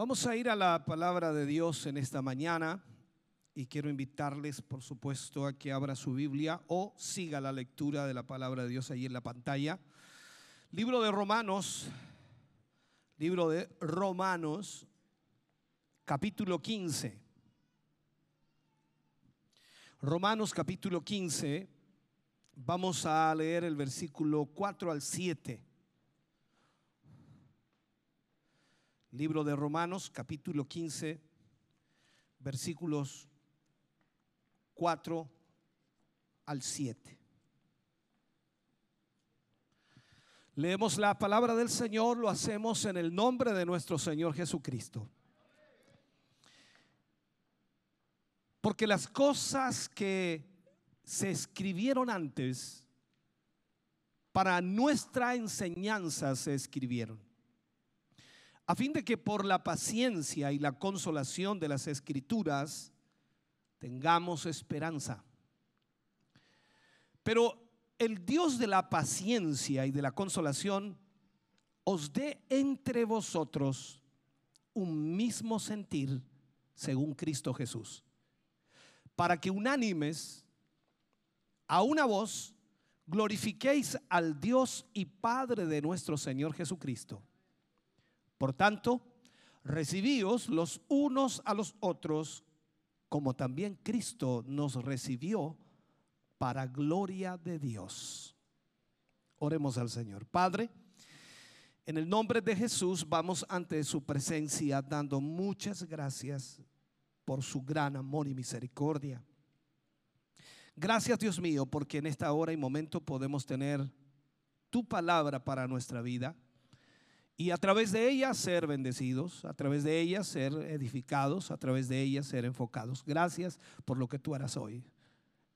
Vamos a ir a la palabra de Dios en esta mañana y quiero invitarles, por supuesto, a que abra su Biblia o siga la lectura de la palabra de Dios ahí en la pantalla. Libro de Romanos, libro de Romanos, capítulo 15. Romanos capítulo 15, vamos a leer el versículo 4 al 7. Libro de Romanos, capítulo 15, versículos 4 al 7. Leemos la palabra del Señor, lo hacemos en el nombre de nuestro Señor Jesucristo. Porque las cosas que se escribieron antes, para nuestra enseñanza se escribieron a fin de que por la paciencia y la consolación de las escrituras tengamos esperanza. Pero el Dios de la paciencia y de la consolación os dé entre vosotros un mismo sentir según Cristo Jesús, para que unánimes a una voz glorifiquéis al Dios y Padre de nuestro Señor Jesucristo por tanto, recibíos los unos a los otros, como también Cristo nos recibió para gloria de Dios. Oremos al Señor. Padre, en el nombre de Jesús vamos ante su presencia dando muchas gracias por su gran amor y misericordia. Gracias Dios mío porque en esta hora y momento podemos tener tu palabra para nuestra vida y a través de ella ser bendecidos, a través de ella ser edificados, a través de ella ser enfocados. Gracias por lo que tú harás hoy.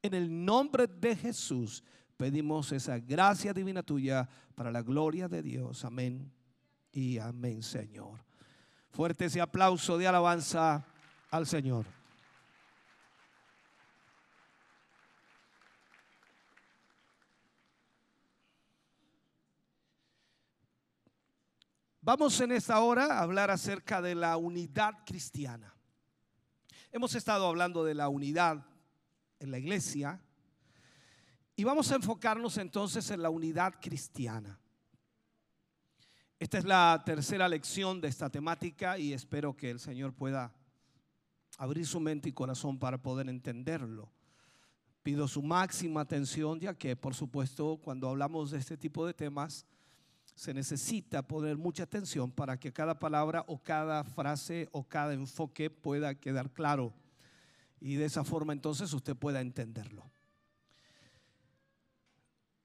En el nombre de Jesús pedimos esa gracia divina tuya para la gloria de Dios. Amén y amén, Señor. Fuerte ese aplauso de alabanza al Señor. Vamos en esta hora a hablar acerca de la unidad cristiana. Hemos estado hablando de la unidad en la iglesia y vamos a enfocarnos entonces en la unidad cristiana. Esta es la tercera lección de esta temática y espero que el Señor pueda abrir su mente y corazón para poder entenderlo. Pido su máxima atención ya que por supuesto cuando hablamos de este tipo de temas, se necesita poner mucha atención para que cada palabra o cada frase o cada enfoque pueda quedar claro. Y de esa forma entonces usted pueda entenderlo.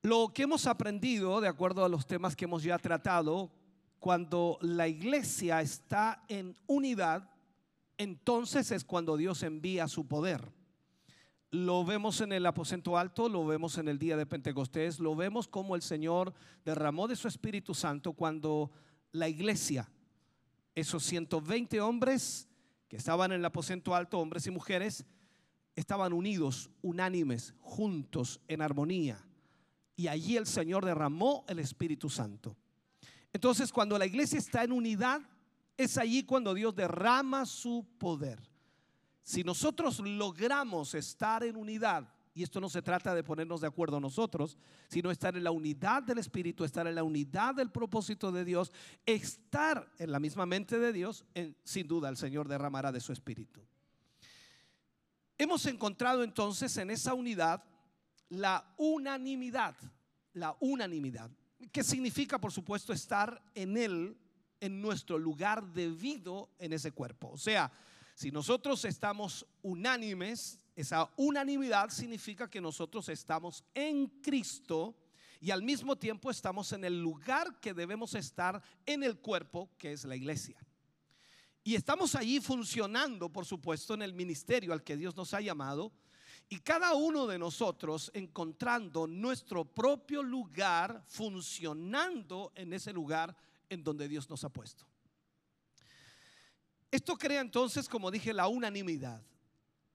Lo que hemos aprendido, de acuerdo a los temas que hemos ya tratado, cuando la iglesia está en unidad, entonces es cuando Dios envía su poder. Lo vemos en el aposento alto, lo vemos en el día de Pentecostés, lo vemos como el Señor derramó de su Espíritu Santo cuando la iglesia, esos 120 hombres que estaban en el aposento alto, hombres y mujeres, estaban unidos, unánimes, juntos, en armonía. Y allí el Señor derramó el Espíritu Santo. Entonces, cuando la iglesia está en unidad, es allí cuando Dios derrama su poder. Si nosotros logramos estar en unidad, y esto no se trata de ponernos de acuerdo nosotros, sino estar en la unidad del Espíritu, estar en la unidad del propósito de Dios, estar en la misma mente de Dios, sin duda el Señor derramará de su Espíritu. Hemos encontrado entonces en esa unidad la unanimidad, la unanimidad, que significa por supuesto estar en Él, en nuestro lugar debido en ese cuerpo. O sea, si nosotros estamos unánimes, esa unanimidad significa que nosotros estamos en Cristo y al mismo tiempo estamos en el lugar que debemos estar en el cuerpo, que es la iglesia. Y estamos allí funcionando, por supuesto, en el ministerio al que Dios nos ha llamado. Y cada uno de nosotros encontrando nuestro propio lugar, funcionando en ese lugar en donde Dios nos ha puesto. Esto crea entonces, como dije, la unanimidad.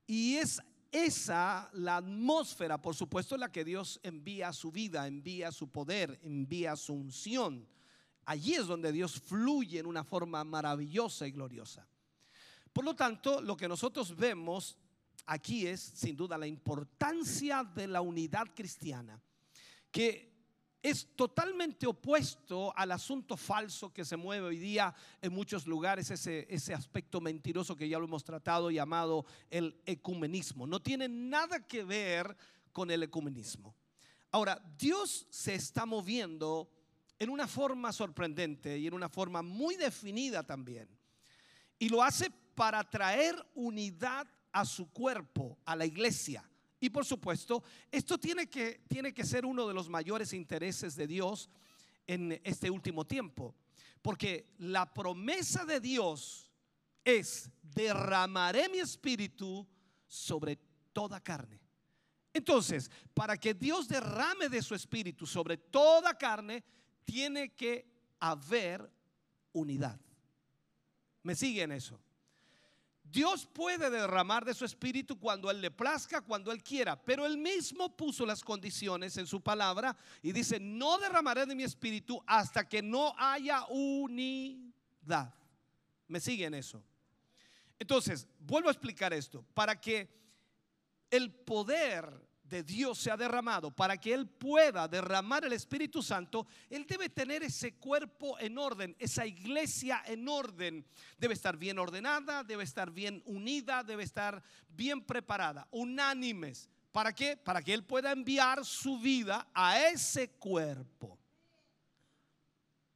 Y es esa la atmósfera, por supuesto, en la que Dios envía su vida, envía su poder, envía su unción. Allí es donde Dios fluye en una forma maravillosa y gloriosa. Por lo tanto, lo que nosotros vemos aquí es, sin duda, la importancia de la unidad cristiana, que es totalmente opuesto al asunto falso que se mueve hoy día en muchos lugares, ese, ese aspecto mentiroso que ya lo hemos tratado llamado el ecumenismo. No tiene nada que ver con el ecumenismo. Ahora, Dios se está moviendo en una forma sorprendente y en una forma muy definida también. Y lo hace para traer unidad a su cuerpo, a la iglesia. Y por supuesto, esto tiene que, tiene que ser uno de los mayores intereses de Dios en este último tiempo. Porque la promesa de Dios es, derramaré mi espíritu sobre toda carne. Entonces, para que Dios derrame de su espíritu sobre toda carne, tiene que haber unidad. ¿Me siguen eso? Dios puede derramar de su espíritu cuando Él le plazca, cuando Él quiera, pero Él mismo puso las condiciones en su palabra y dice, no derramaré de mi espíritu hasta que no haya unidad. ¿Me siguen eso? Entonces, vuelvo a explicar esto, para que el poder de Dios se ha derramado, para que Él pueda derramar el Espíritu Santo, Él debe tener ese cuerpo en orden, esa iglesia en orden. Debe estar bien ordenada, debe estar bien unida, debe estar bien preparada, unánimes. ¿Para qué? Para que Él pueda enviar su vida a ese cuerpo.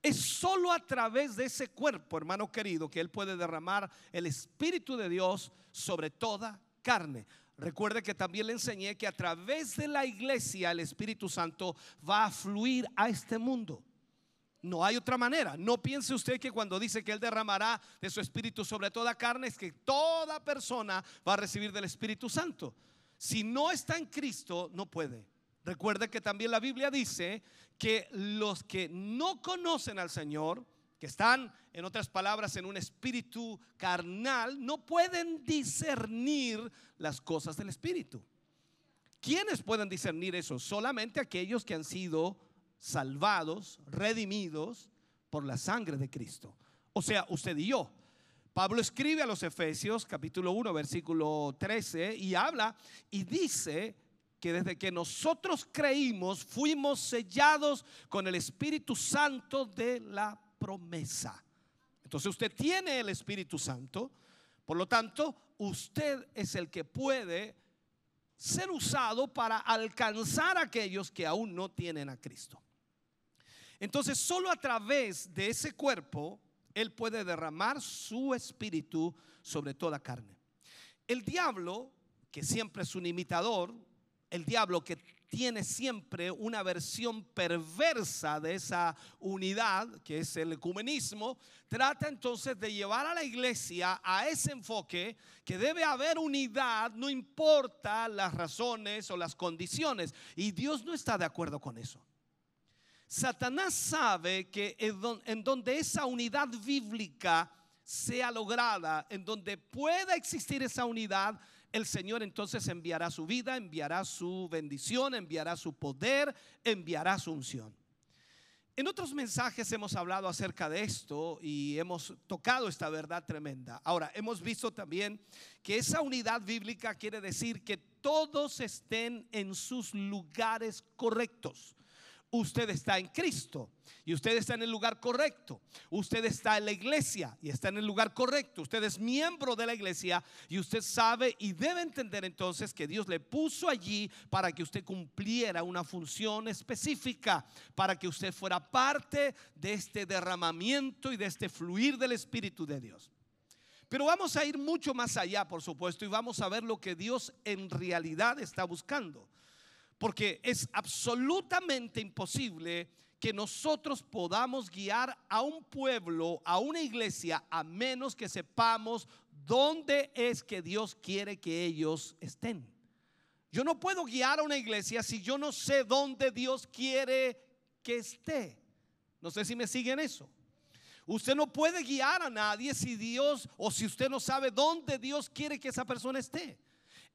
Es solo a través de ese cuerpo, hermano querido, que Él puede derramar el Espíritu de Dios sobre toda carne. Recuerde que también le enseñé que a través de la iglesia el Espíritu Santo va a fluir a este mundo. No hay otra manera. No piense usted que cuando dice que Él derramará de su Espíritu sobre toda carne, es que toda persona va a recibir del Espíritu Santo. Si no está en Cristo, no puede. Recuerde que también la Biblia dice que los que no conocen al Señor, que están, en otras palabras, en un espíritu carnal, no pueden discernir las cosas del espíritu. ¿Quiénes pueden discernir eso? Solamente aquellos que han sido salvados, redimidos por la sangre de Cristo. O sea, usted y yo. Pablo escribe a los Efesios capítulo 1 versículo 13 y habla y dice que desde que nosotros creímos fuimos sellados con el Espíritu Santo de la promesa. Entonces usted tiene el Espíritu Santo, por lo tanto, usted es el que puede ser usado para alcanzar a aquellos que aún no tienen a Cristo. Entonces, solo a través de ese cuerpo, Él puede derramar su espíritu sobre toda carne. El diablo, que siempre es un imitador, el diablo que tiene siempre una versión perversa de esa unidad, que es el ecumenismo, trata entonces de llevar a la iglesia a ese enfoque que debe haber unidad, no importa las razones o las condiciones. Y Dios no está de acuerdo con eso. Satanás sabe que en donde esa unidad bíblica sea lograda, en donde pueda existir esa unidad, el Señor entonces enviará su vida, enviará su bendición, enviará su poder, enviará su unción. En otros mensajes hemos hablado acerca de esto y hemos tocado esta verdad tremenda. Ahora, hemos visto también que esa unidad bíblica quiere decir que todos estén en sus lugares correctos usted está en Cristo y usted está en el lugar correcto. Usted está en la iglesia y está en el lugar correcto. Usted es miembro de la iglesia y usted sabe y debe entender entonces que Dios le puso allí para que usted cumpliera una función específica, para que usted fuera parte de este derramamiento y de este fluir del Espíritu de Dios. Pero vamos a ir mucho más allá, por supuesto, y vamos a ver lo que Dios en realidad está buscando. Porque es absolutamente imposible que nosotros podamos guiar a un pueblo, a una iglesia, a menos que sepamos dónde es que Dios quiere que ellos estén. Yo no puedo guiar a una iglesia si yo no sé dónde Dios quiere que esté. No sé si me siguen eso. Usted no puede guiar a nadie si Dios o si usted no sabe dónde Dios quiere que esa persona esté.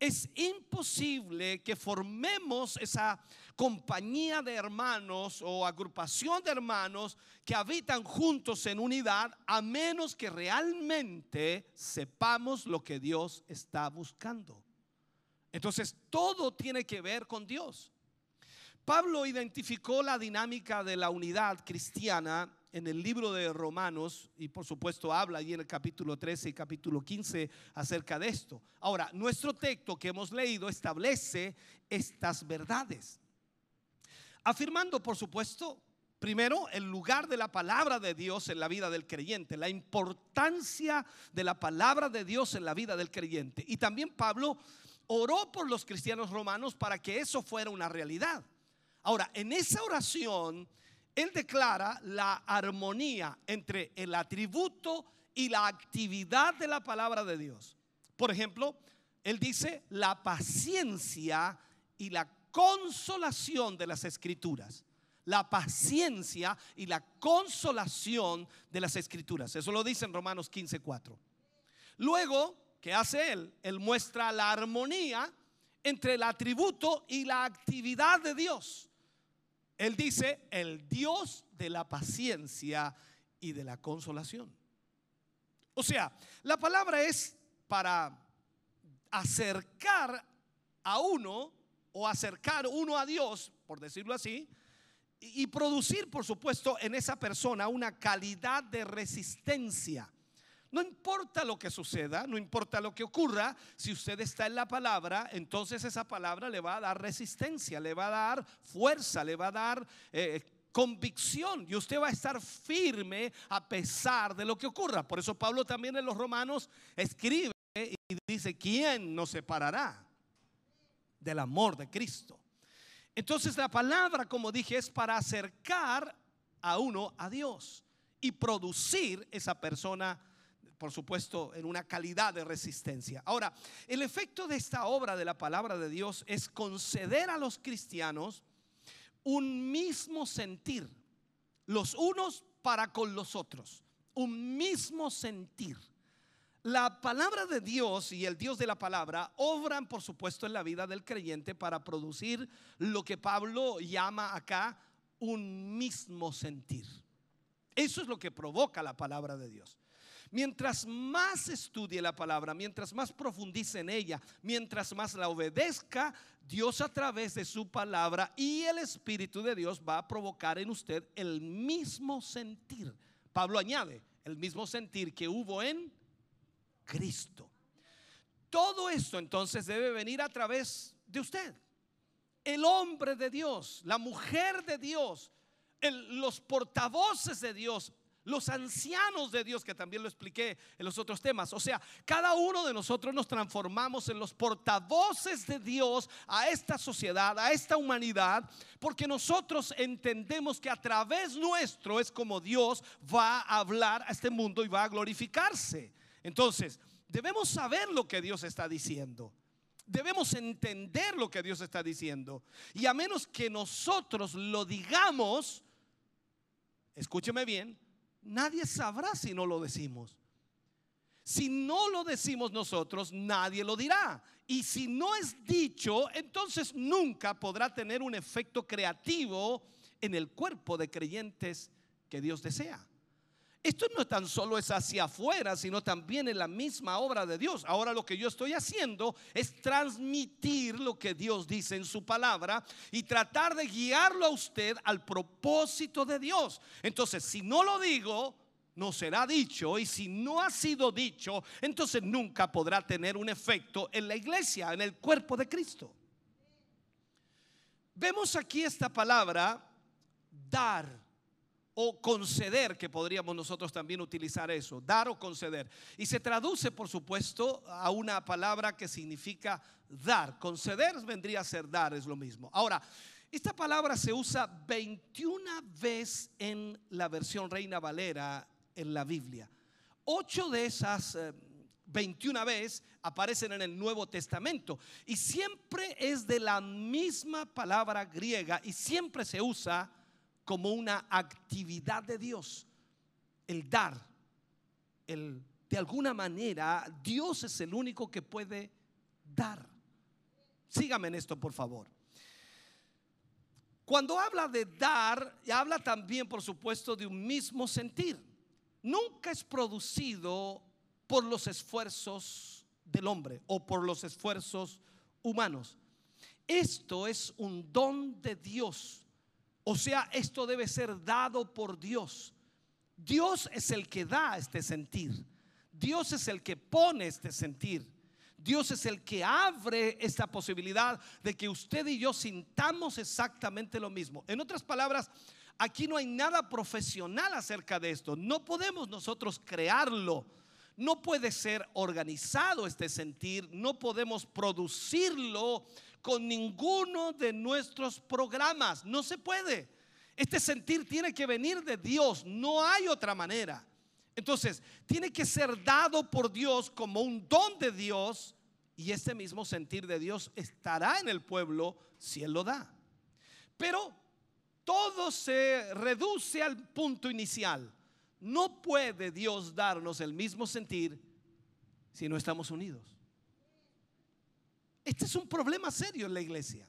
Es imposible que formemos esa compañía de hermanos o agrupación de hermanos que habitan juntos en unidad a menos que realmente sepamos lo que Dios está buscando. Entonces, todo tiene que ver con Dios. Pablo identificó la dinámica de la unidad cristiana en el libro de Romanos y por supuesto habla allí en el capítulo 13 y capítulo 15 acerca de esto. Ahora, nuestro texto que hemos leído establece estas verdades, afirmando por supuesto Primero, el lugar de la palabra de Dios en la vida del creyente, la importancia de la palabra de Dios en la vida del creyente. Y también Pablo oró por los cristianos romanos para que eso fuera una realidad. Ahora, en esa oración, él declara la armonía entre el atributo y la actividad de la palabra de Dios. Por ejemplo, él dice la paciencia y la consolación de las escrituras. La paciencia y la consolación de las escrituras. Eso lo dice en Romanos 15:4. Luego, ¿qué hace él? Él muestra la armonía entre el atributo y la actividad de Dios. Él dice, el Dios de la paciencia y de la consolación. O sea, la palabra es para acercar a uno o acercar uno a Dios, por decirlo así, y producir, por supuesto, en esa persona una calidad de resistencia no importa lo que suceda, no importa lo que ocurra, si usted está en la palabra, entonces esa palabra le va a dar resistencia, le va a dar fuerza, le va a dar eh, convicción y usted va a estar firme a pesar de lo que ocurra. Por eso Pablo también en los Romanos escribe y dice, ¿quién nos separará del amor de Cristo? Entonces la palabra, como dije, es para acercar a uno a Dios y producir esa persona por supuesto, en una calidad de resistencia. Ahora, el efecto de esta obra de la palabra de Dios es conceder a los cristianos un mismo sentir, los unos para con los otros, un mismo sentir. La palabra de Dios y el Dios de la palabra obran, por supuesto, en la vida del creyente para producir lo que Pablo llama acá un mismo sentir. Eso es lo que provoca la palabra de Dios. Mientras más estudie la palabra, mientras más profundice en ella, mientras más la obedezca, Dios a través de su palabra y el Espíritu de Dios va a provocar en usted el mismo sentir. Pablo añade, el mismo sentir que hubo en Cristo. Todo esto entonces debe venir a través de usted. El hombre de Dios, la mujer de Dios, los portavoces de Dios los ancianos de Dios, que también lo expliqué en los otros temas. O sea, cada uno de nosotros nos transformamos en los portavoces de Dios a esta sociedad, a esta humanidad, porque nosotros entendemos que a través nuestro es como Dios va a hablar a este mundo y va a glorificarse. Entonces, debemos saber lo que Dios está diciendo. Debemos entender lo que Dios está diciendo. Y a menos que nosotros lo digamos, escúcheme bien, nadie sabrá si no lo decimos. Si no lo decimos nosotros, nadie lo dirá. Y si no es dicho, entonces nunca podrá tener un efecto creativo en el cuerpo de creyentes que Dios desea. Esto no tan solo es hacia afuera, sino también en la misma obra de Dios. Ahora lo que yo estoy haciendo es transmitir lo que Dios dice en su palabra y tratar de guiarlo a usted al propósito de Dios. Entonces, si no lo digo, no será dicho y si no ha sido dicho, entonces nunca podrá tener un efecto en la iglesia, en el cuerpo de Cristo. Vemos aquí esta palabra, dar o conceder, que podríamos nosotros también utilizar eso, dar o conceder. Y se traduce, por supuesto, a una palabra que significa dar. Conceder vendría a ser dar, es lo mismo. Ahora, Esta palabra se usa 21 veces en la versión Reina Valera en la Biblia. Ocho de esas 21 eh, veces aparecen en el Nuevo Testamento y siempre es de la misma palabra griega y siempre se usa como una actividad de Dios, el dar, el de alguna manera Dios es el único que puede dar. Sígame en esto, por favor. Cuando habla de dar, habla también, por supuesto, de un mismo sentir. Nunca es producido por los esfuerzos del hombre o por los esfuerzos humanos. Esto es un don de Dios. O sea, esto debe ser dado por Dios. Dios es el que da este sentir. Dios es el que pone este sentir. Dios es el que abre esta posibilidad de que usted y yo sintamos exactamente lo mismo. En otras palabras, aquí no hay nada profesional acerca de esto. No podemos nosotros crearlo. No puede ser organizado este sentir. No podemos producirlo con ninguno de nuestros programas. No se puede. Este sentir tiene que venir de Dios. No hay otra manera. Entonces, tiene que ser dado por Dios como un don de Dios y ese mismo sentir de Dios estará en el pueblo si Él lo da. Pero todo se reduce al punto inicial. No puede Dios darnos el mismo sentir si no estamos unidos. Este es un problema serio en la iglesia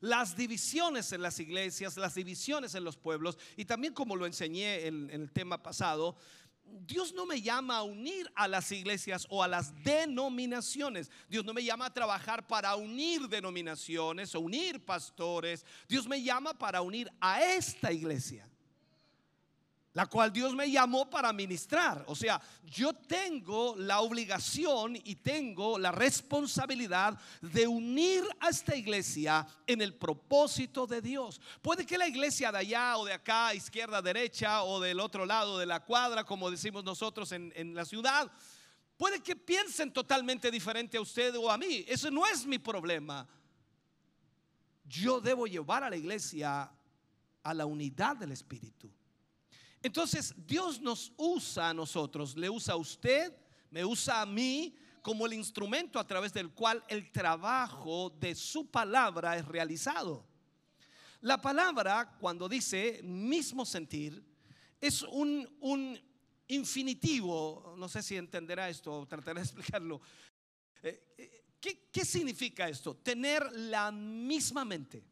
las divisiones en las iglesias, las divisiones en los pueblos, y también como lo enseñé en, el tema pasado, Dios no me llama a unir a las iglesias o a las denominaciones. Dios no me llama a trabajar para unir denominaciones o unir pastores. Dios me llama para unir a esta iglesia la cual Dios me llamó para ministrar. O sea, yo tengo la obligación y tengo la responsabilidad de unir a esta iglesia en el propósito de Dios. Puede que la iglesia de allá o de acá, izquierda, derecha o del otro lado de la cuadra, como decimos nosotros en, la ciudad, puede que piensen totalmente diferente a usted o a mí. Eso no es mi problema. Yo debo llevar a la iglesia a la unidad del Espíritu. Entonces Dios nos usa a nosotros, le usa a usted, me usa a mí como el instrumento a través del cual el trabajo de su palabra es realizado. La palabra, cuando dice mismo sentir, es un, infinitivo, no sé si entenderá esto, trataré de explicarlo. Eh, eh, ¿Qué, ¿Qué significa esto? Tener la misma mente.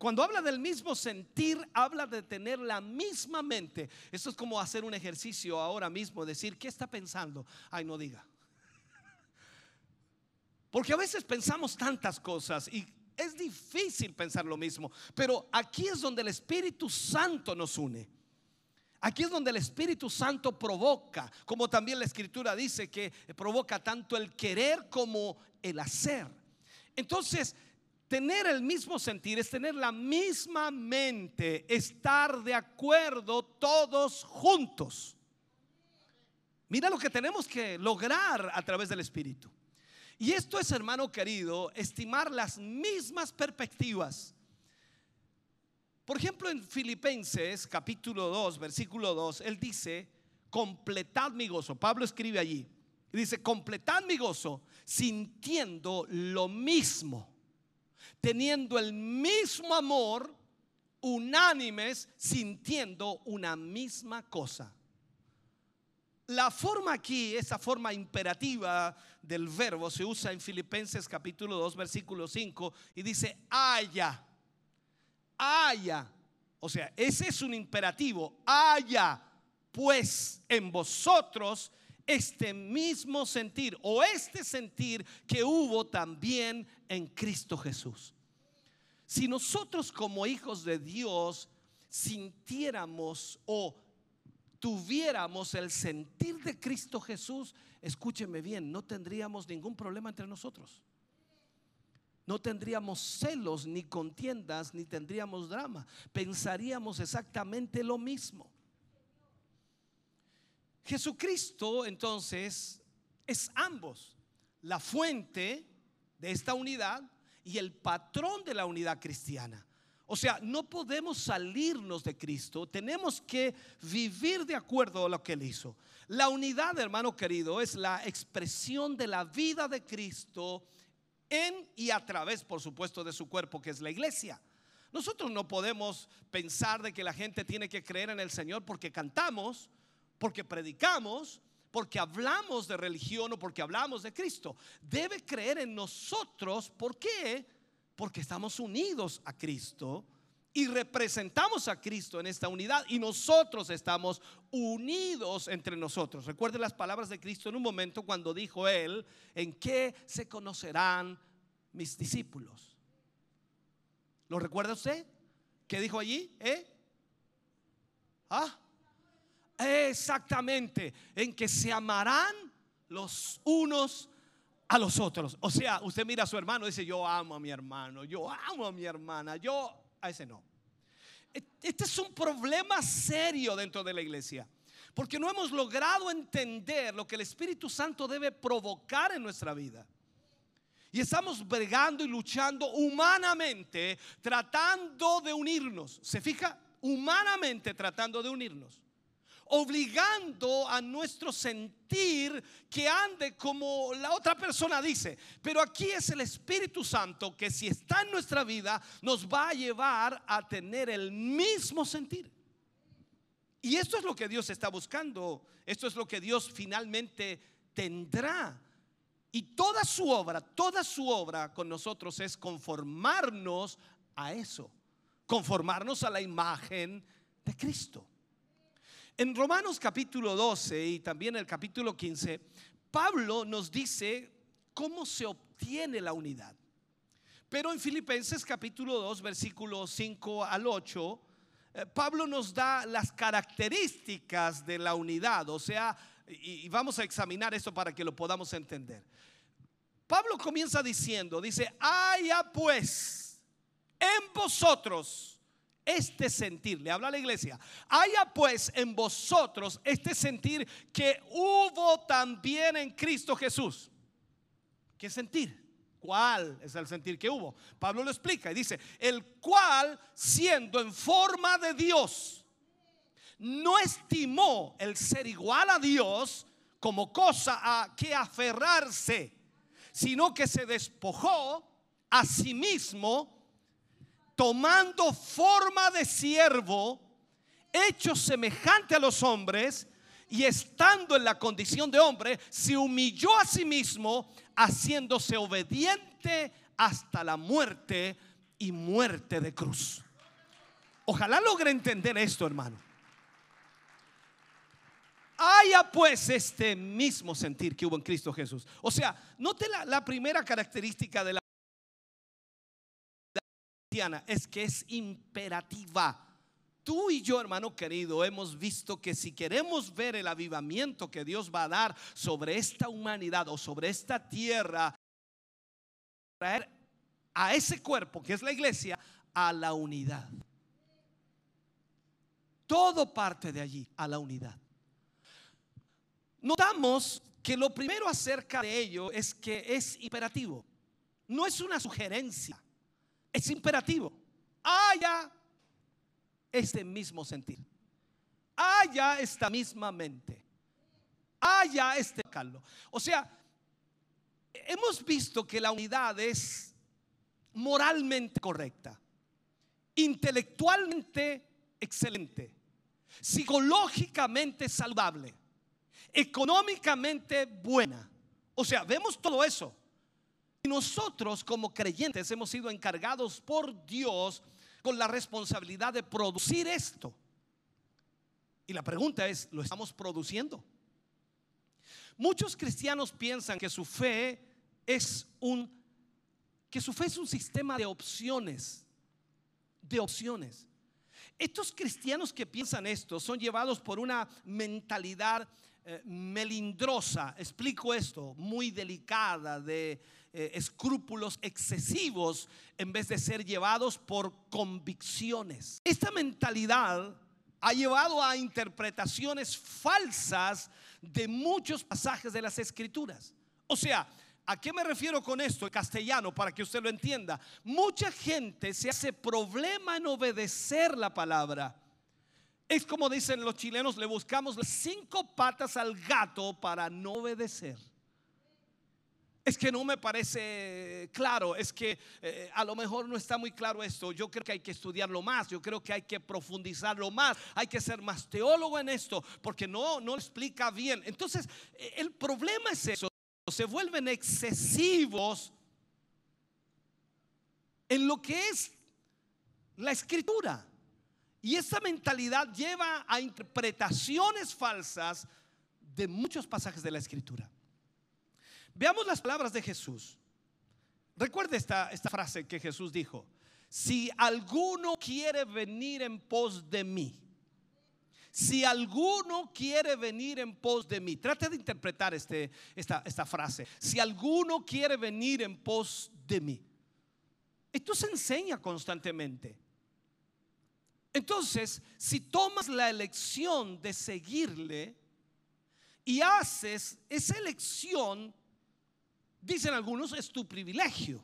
Cuando habla del mismo sentir, habla de tener la misma mente. Esto es como hacer un ejercicio ahora mismo, decir, ¿qué está pensando? Ay, no diga. Porque a veces pensamos tantas cosas y es difícil pensar lo mismo, pero aquí es donde el Espíritu Santo nos une. Aquí es donde el Espíritu Santo provoca, como también la Escritura dice que provoca tanto el querer como el hacer. Entonces, Tener el mismo sentir es tener la misma mente, estar de acuerdo todos juntos. Mira lo que tenemos que lograr a través del Espíritu. Y esto es, hermano querido, estimar las mismas perspectivas. Por ejemplo, en Filipenses capítulo 2, versículo 2, él dice, completad mi gozo. Pablo escribe allí, dice, completad mi gozo sintiendo lo mismo teniendo el mismo amor, unánimes, sintiendo una misma cosa. La forma aquí, esa forma imperativa del verbo se usa en Filipenses capítulo 2, versículo 5 y dice, haya, haya. O sea, ese es un imperativo, haya pues en vosotros este mismo sentir o este sentir que hubo también en Cristo Jesús. Si nosotros como hijos de Dios sintiéramos o tuviéramos el sentir de Cristo Jesús, escúcheme bien, no tendríamos ningún problema entre nosotros. No tendríamos celos, ni contiendas, ni tendríamos drama. Pensaríamos exactamente lo mismo. Jesucristo entonces es ambos, la fuente de esta unidad y el patrón de la unidad cristiana. O sea, no podemos salirnos de Cristo, tenemos que vivir de acuerdo a lo que Él hizo. La unidad, hermano querido, es la expresión de la vida de Cristo en y a través, por supuesto, de su cuerpo, que es la iglesia. Nosotros no podemos pensar de que la gente tiene que creer en el Señor porque cantamos, porque predicamos, porque hablamos de religión o porque hablamos de Cristo. Debe creer en nosotros. ¿Por qué? Porque estamos unidos a Cristo y representamos a Cristo en esta unidad y nosotros estamos unidos entre nosotros. Recuerde las palabras de Cristo en un momento cuando dijo él, ¿en qué se conocerán mis discípulos? ¿Lo recuerda usted? ¿Qué dijo allí? ¿Eh? ¿Ah? Exactamente, en que se amarán los unos a los otros. O sea, usted mira a su hermano y dice, yo amo a mi hermano, yo amo a mi hermana, yo a ese no. E, este es un problema serio dentro de la iglesia. Porque no hemos logrado entender lo que el Espíritu Santo debe provocar en nuestra vida. Y estamos bregando y luchando humanamente, tratando de unirnos. ¿Se fija? Humanamente tratando de unirnos obligando a nuestro sentir que ande como la otra persona dice. Pero aquí es el Espíritu Santo que si está en nuestra vida nos va a llevar a tener el mismo sentir. Y esto es lo que Dios está buscando. Esto es lo que Dios finalmente tendrá. Y toda su obra, toda su obra con nosotros es conformarnos a eso. Conformarnos a la imagen de Cristo. En Romanos capítulo 12 y también el capítulo 15, Pablo nos dice cómo se obtiene la unidad. Pero en Filipenses capítulo 2, versículo 5 al 8, eh, Pablo nos da las características de la unidad, o sea, y vamos a examinar esto para que lo podamos entender. Pablo comienza diciendo, dice, haya pues en vosotros este sentir, le habla a la iglesia, haya pues en vosotros este sentir que hubo también en Cristo Jesús. ¿Qué sentir? ¿Cuál es el sentir que hubo? Pablo lo explica y dice, el cual siendo en forma de Dios, no estimó el ser igual a Dios como cosa a que aferrarse, sino que se despojó a sí mismo tomando forma de siervo, hecho semejante a los hombres, y estando en la condición de hombre, se humilló a sí mismo, haciéndose obediente hasta la muerte y muerte de cruz. Ojalá logre entender esto, hermano. Haya pues este mismo sentir que hubo en Cristo Jesús. O sea, note la, la primera característica de la es que es imperativa. Tú y yo, hermano querido, hemos visto que si queremos ver el avivamiento que Dios va a dar sobre esta humanidad o sobre esta tierra, traer a ese cuerpo que es la iglesia a la unidad. Todo parte de allí, a la unidad. Notamos que lo primero acerca de ello es que es imperativo. No es una sugerencia. Es imperativo. Haya este mismo sentir. Haya esta misma mente. Haya este caldo. O sea, hemos visto que la unidad es moralmente correcta, intelectualmente excelente, psicológicamente saludable, económicamente buena. O sea, vemos todo eso. Nosotros como creyentes hemos sido encargados por Dios con la responsabilidad de producir esto. Y la pregunta es, ¿lo estamos produciendo? Muchos cristianos piensan que su fe es un que su fe es un sistema de opciones, de opciones. Estos cristianos que piensan esto son llevados por una mentalidad eh, melindrosa, explico esto, muy delicada, de eh, escrúpulos excesivos en vez de ser llevados por convicciones. Esta mentalidad ha llevado a interpretaciones falsas de muchos pasajes de las escrituras. O sea, ¿A qué me refiero con esto en castellano para que usted lo entienda? Mucha gente se hace problema en obedecer la palabra. Es como dicen los chilenos, le buscamos las cinco patas al gato para no obedecer. Es que no me parece claro, es que eh, a lo mejor no está muy claro esto. Yo creo que hay que estudiarlo más, yo creo que hay que profundizarlo más, hay que ser más teólogo en esto, porque no, no explica bien. Entonces, eh, el problema es eso, se vuelven excesivos en lo que es la escritura. Y esa mentalidad lleva a interpretaciones falsas de muchos pasajes de la escritura. Veamos las palabras de Jesús. Recuerde esta, esta frase que Jesús dijo. Si alguno quiere venir en pos de mí, si alguno quiere venir en pos de mí, trate de interpretar este, esta, esta frase. Si alguno quiere venir en pos de mí. Esto se enseña constantemente. Entonces, si tomas la elección de seguirle y haces esa elección Dicen algunos, es tu privilegio.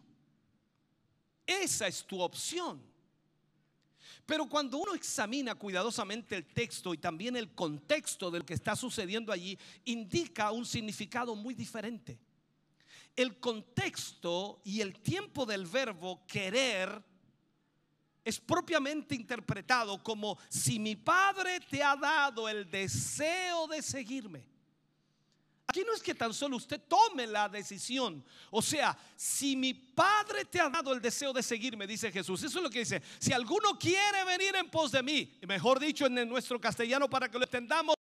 Esa es tu opción. Pero cuando uno examina cuidadosamente el texto y también el contexto de lo que está sucediendo allí, indica un significado muy diferente. El contexto y el tiempo del verbo querer es propiamente interpretado como si mi padre te ha dado el deseo de seguirme Aquí no es que tan solo usted tome la decisión. O sea, si mi Padre te ha dado el deseo de seguirme, dice Jesús, eso es lo que dice. Si alguno quiere venir en pos de mí, mejor dicho en nuestro castellano para que lo entendamos,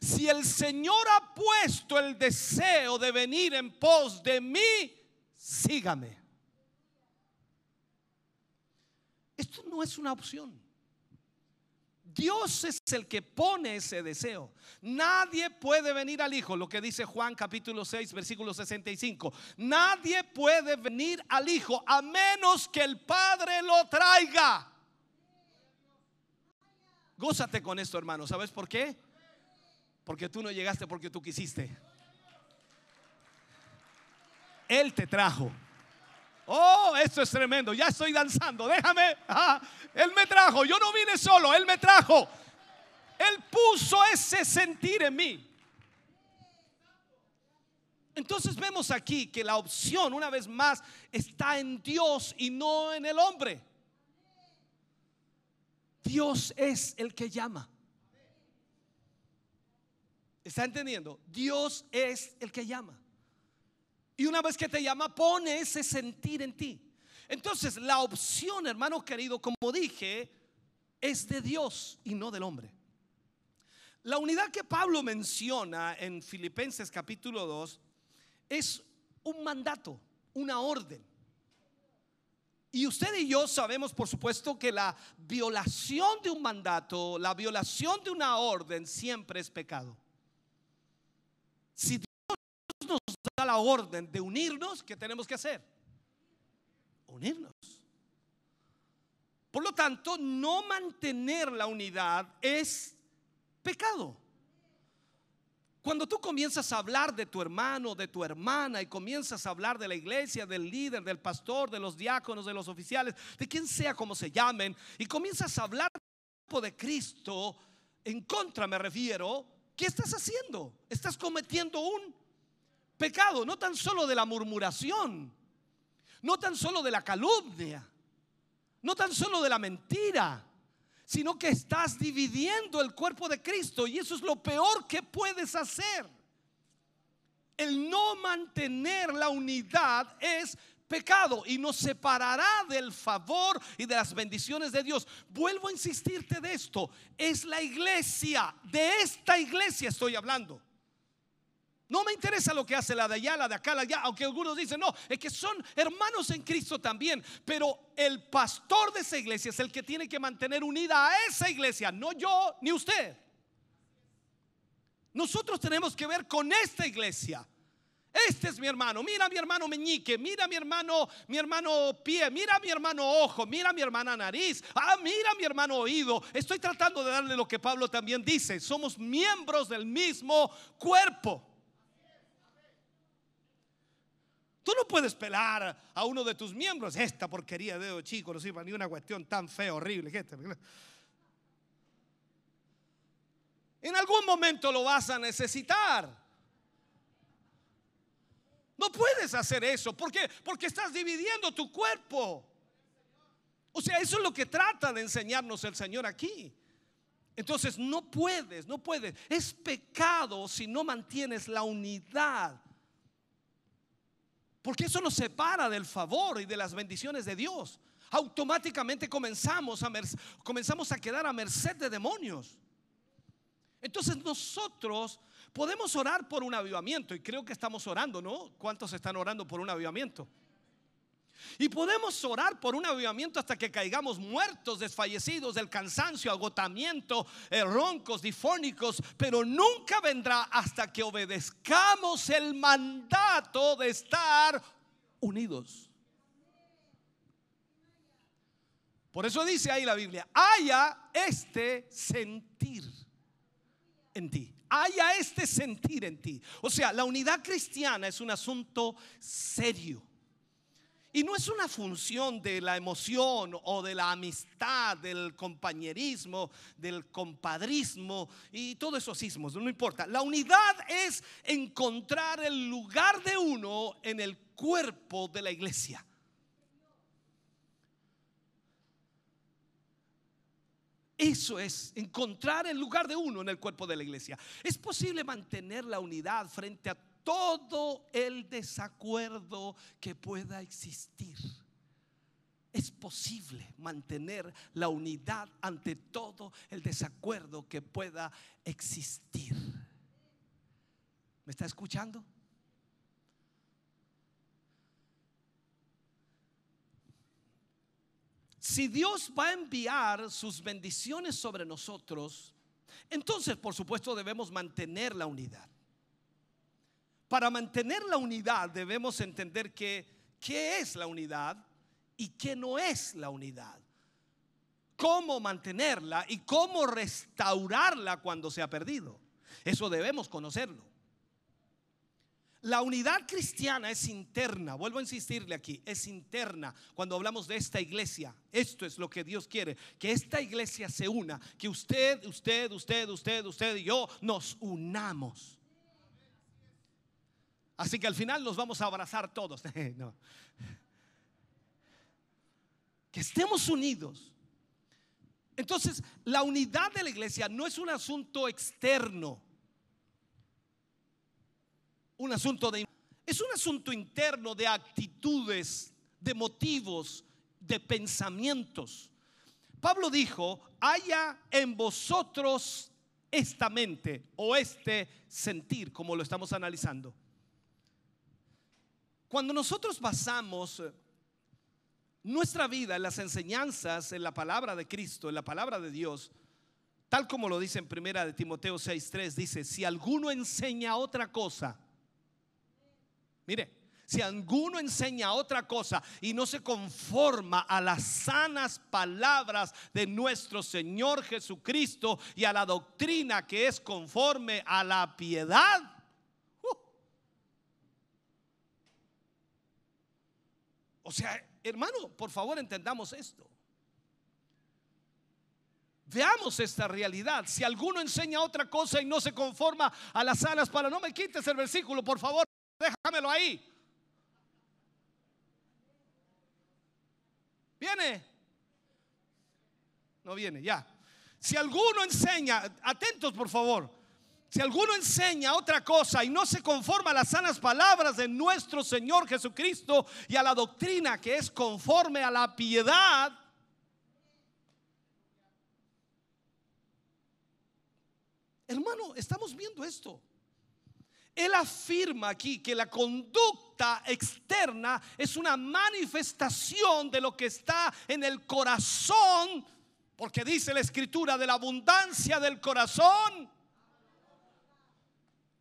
si el Señor ha puesto el deseo de venir en pos de mí, sígame. Esto no es una opción. Dios es el que pone ese deseo. Nadie puede venir al Hijo, lo que dice Juan capítulo 6, versículo 65. Nadie puede venir al Hijo a menos que el Padre lo traiga. Gózate con esto, hermano. ¿Sabes por qué? Porque tú no llegaste porque tú quisiste. Él te trajo. Oh, esto es tremendo. Ya estoy danzando. Déjame. él me trajo. Yo no vine solo. Él me trajo. Él puso ese sentir en mí. Entonces vemos aquí que la opción, una vez más, está en Dios y no en el hombre. Dios es el que llama. ¿Está entendiendo? Dios es el que llama. Y una vez que te llama, pone ese sentir en ti. Entonces, la opción, hermano querido, como dije, es de Dios y no del hombre. La unidad que Pablo menciona en Filipenses capítulo 2 es un mandato, una orden. Y usted y yo sabemos, por supuesto, que la violación de un mandato, la violación de una orden siempre es pecado. Si nos da la orden de unirnos, ¿qué tenemos que hacer? Unirnos. Por lo tanto, no mantener la unidad es pecado. Cuando tú comienzas a hablar de tu hermano, de tu hermana, y comienzas a hablar de la iglesia, del líder, del pastor, de los diáconos, de los oficiales, de quien sea como se llamen, y comienzas a hablar de Cristo, en contra me refiero, ¿qué estás haciendo? Estás cometiendo un pecado, no tan solo de la murmuración, no tan solo de la calumnia, no tan solo de la mentira, sino que estás dividiendo el cuerpo de Cristo y eso es lo peor que puedes hacer. El no mantener la unidad es pecado y nos separará del favor y de las bendiciones de Dios. Vuelvo a insistirte de esto, es la iglesia, de esta iglesia estoy hablando. No me interesa lo que hace la de allá, la de acá, la de allá, aunque algunos dicen, no, es que son hermanos en Cristo también, pero el pastor de esa iglesia es el que tiene que mantener unida a esa iglesia, no yo ni usted. Nosotros tenemos que ver con esta iglesia. Este es mi hermano, mira mi hermano meñique, mira mi hermano, mi hermano pie, mira mi hermano ojo, mira mi hermana nariz, ah, mira mi hermano oído. Estoy tratando de darle lo que Pablo también dice, somos miembros del mismo cuerpo. Tú no puedes pelar a uno de tus miembros. Esta porquería de dedo chico no sirve ni una cuestión tan fea, horrible. En algún momento lo vas a necesitar. No puedes hacer eso. ¿Por qué? Porque estás dividiendo tu cuerpo. O sea, eso es lo que trata de enseñarnos el Señor aquí. Entonces, no puedes, no puedes. Es pecado si no mantienes la unidad. Porque eso nos separa del favor y de las bendiciones de Dios. Automáticamente comenzamos a, comenzamos a quedar a merced de demonios. Entonces nosotros podemos orar por un avivamiento y creo que estamos orando, ¿no? ¿Cuántos están orando por un avivamiento? Y podemos orar por un avivamiento hasta que caigamos muertos, desfallecidos del cansancio, agotamiento, eh, roncos, difónicos, pero nunca vendrá hasta que obedezcamos el mandato de estar unidos. Por eso dice ahí la Biblia, haya este sentir en ti. Haya este sentir en ti. O sea, la unidad cristiana es un asunto serio. Y no es una función de la emoción o de la amistad, del compañerismo, del compadrismo y todos esos ismos, no importa. La unidad es encontrar el lugar de uno en el cuerpo de la iglesia. Eso es encontrar el lugar de uno en el cuerpo de la iglesia. Es posible mantener la unidad frente a todo el desacuerdo que pueda existir. Es posible mantener la unidad ante todo el desacuerdo que pueda existir. ¿Me está escuchando? Si Dios va a enviar sus bendiciones sobre nosotros, entonces por supuesto debemos mantener la unidad. Para mantener la unidad debemos entender que qué es la unidad y qué no es la unidad. Cómo mantenerla y cómo restaurarla cuando se ha perdido. Eso debemos conocerlo. La unidad cristiana es interna, vuelvo a insistirle aquí, es interna. Cuando hablamos de esta iglesia, esto es lo que Dios quiere, que esta iglesia se una, que usted, usted, usted, usted, usted y yo nos unamos. Así que al final nos vamos a abrazar todos. Que estemos unidos. Entonces, la unidad de la iglesia no es un asunto externo un asunto de... Es un asunto interno de actitudes, de motivos, de pensamientos. Pablo dijo, haya en vosotros esta mente o este sentir, como lo estamos analizando. Cuando nosotros basamos nuestra vida en las enseñanzas, en la palabra de Cristo, en la palabra de Dios, tal como lo dice en primera de Timoteo 6:3, dice, si alguno enseña otra cosa, Mire, si alguno enseña otra cosa y no se conforma a las sanas palabras de nuestro Señor Jesucristo y a la doctrina que es conforme a la piedad, o sea, hermano, por favor entendamos esto. Veamos esta realidad. Si alguno enseña otra cosa y no se conforma a las sanas palabras, no me quites el versículo, por favor. Déjamelo ahí. ¿Viene? No viene, ya. Si alguno enseña, atentos por favor, si alguno enseña otra cosa y no se conforma a las sanas palabras de nuestro Señor Jesucristo y a la doctrina que es conforme a la piedad, hermano, estamos viendo esto. Él afirma aquí que la conducta externa es una manifestación de lo que está en el corazón, porque dice la escritura de la abundancia del corazón.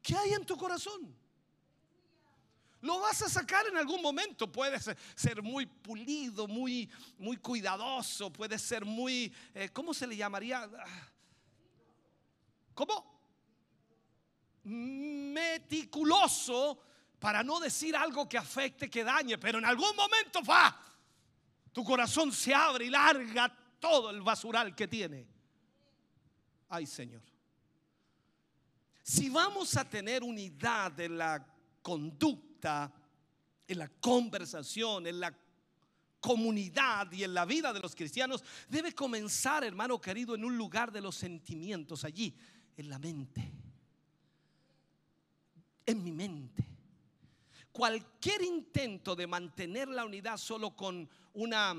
¿Qué hay en tu corazón? Lo vas a sacar en algún momento. Puedes ser muy pulido, muy, muy cuidadoso. Puede ser muy, eh, ¿cómo se le llamaría? ¿Cómo? meticuloso, para no decir algo que afecte, que dañe, pero en algún momento va. Tu corazón se abre y larga todo el basural que tiene. Ay, Señor. Si vamos a tener unidad en la conducta, en la conversación, en la comunidad y en la vida de los cristianos, debe comenzar, hermano querido, en un lugar de los sentimientos, allí, en la mente. En mi mente. Cualquier intento de mantener la unidad solo con una,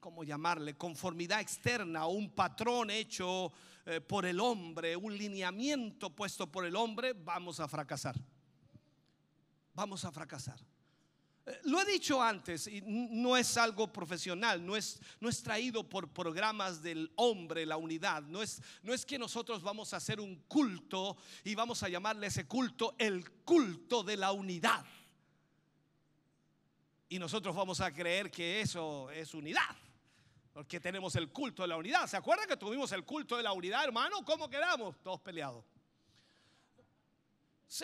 ¿cómo llamarle? Conformidad externa o un patrón hecho eh, por el hombre, un lineamiento puesto por el hombre, vamos a fracasar. Vamos a fracasar. Eh, lo he dicho antes, y no es algo profesional, no es, no es traído por programas del hombre, la unidad. No es, no es que nosotros vamos a hacer un culto y vamos a llamarle ese culto el culto de la unidad. Y nosotros vamos a creer que eso es unidad. Porque tenemos el culto de la unidad. ¿Se acuerdan que tuvimos el culto de la unidad, hermano? ¿Cómo quedamos? Todos peleados.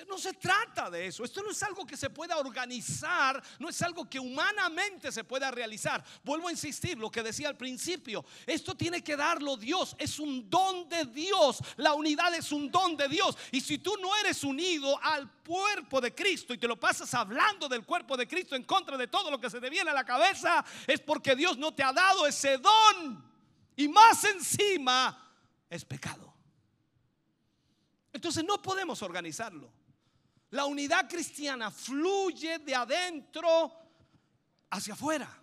No se trata de eso. Esto no es algo que se pueda organizar, no es algo que humanamente se pueda realizar. Vuelvo a insistir, lo que decía al principio, esto tiene que darlo Dios, es un don de Dios. La unidad es un don de Dios. Y si tú no eres unido al cuerpo de Cristo y te lo pasas hablando del cuerpo de Cristo en contra de todo lo que se te viene a la cabeza, es porque Dios no te ha dado ese don. Y más encima es pecado. Entonces no podemos organizarlo. La unidad cristiana fluye de adentro hacia afuera.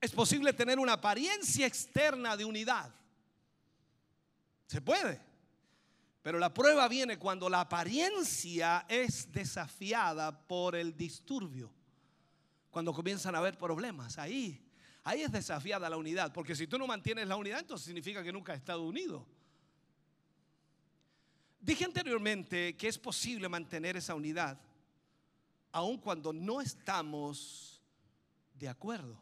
Es posible tener una apariencia externa de unidad. Se puede. Pero la prueba viene cuando la apariencia es desafiada por el disturbio. Cuando comienzan a haber problemas. Ahí, ahí es desafiada la unidad. Porque si tú no mantienes la unidad, entonces significa que nunca has estado unido. Dije anteriormente que es posible mantener esa unidad aun cuando no estamos de acuerdo.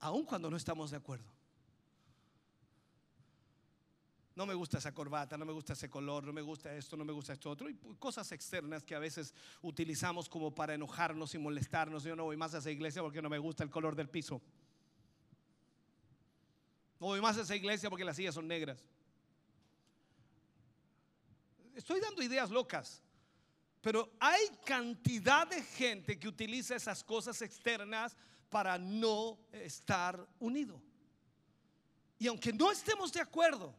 Aun cuando no estamos de acuerdo. No me gusta esa corbata, no me gusta ese color, no me gusta esto, no me gusta esto otro. Y cosas externas que a veces utilizamos como para enojarnos y molestarnos. Yo no voy más a esa iglesia porque no me gusta el color del piso. No voy más a esa iglesia porque las sillas son negras. Estoy dando ideas locas. Pero hay cantidad de gente que utiliza esas cosas externas para no estar unido. Y aunque no estemos de acuerdo,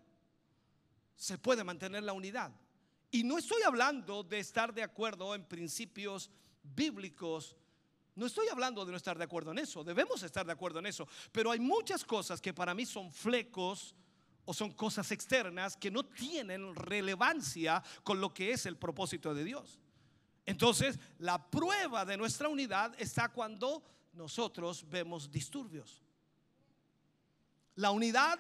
se puede mantener la unidad. Y no estoy hablando de estar de acuerdo en principios bíblicos. No estoy hablando de no estar de acuerdo en eso. Debemos estar de acuerdo en eso. Pero hay muchas cosas que para mí son flecos o son cosas externas que no tienen relevancia con lo que es el propósito de Dios. Entonces, la prueba de nuestra unidad está cuando nosotros vemos disturbios. La unidad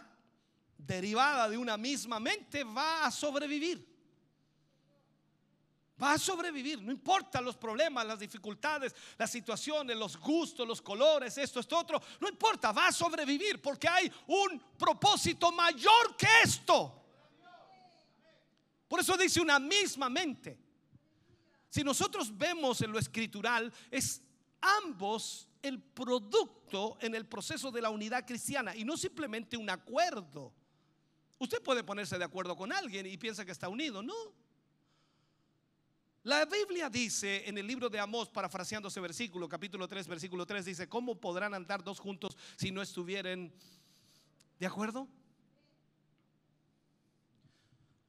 derivada de una misma mente va a sobrevivir. Va a sobrevivir, no importa los problemas, las dificultades, las situaciones, los gustos, los colores, esto, esto, otro. No importa, va a sobrevivir porque hay un propósito mayor que esto. Por eso dice una misma mente. Si nosotros vemos en lo escritural, es ambos el producto en el proceso de la unidad cristiana y no simplemente un acuerdo. Usted puede ponerse de acuerdo con alguien y piensa que está unido, no. La Biblia dice en el libro de Amós, parafraseando ese versículo, capítulo 3, versículo 3, dice, ¿cómo podrán andar dos juntos si no estuvieran de acuerdo?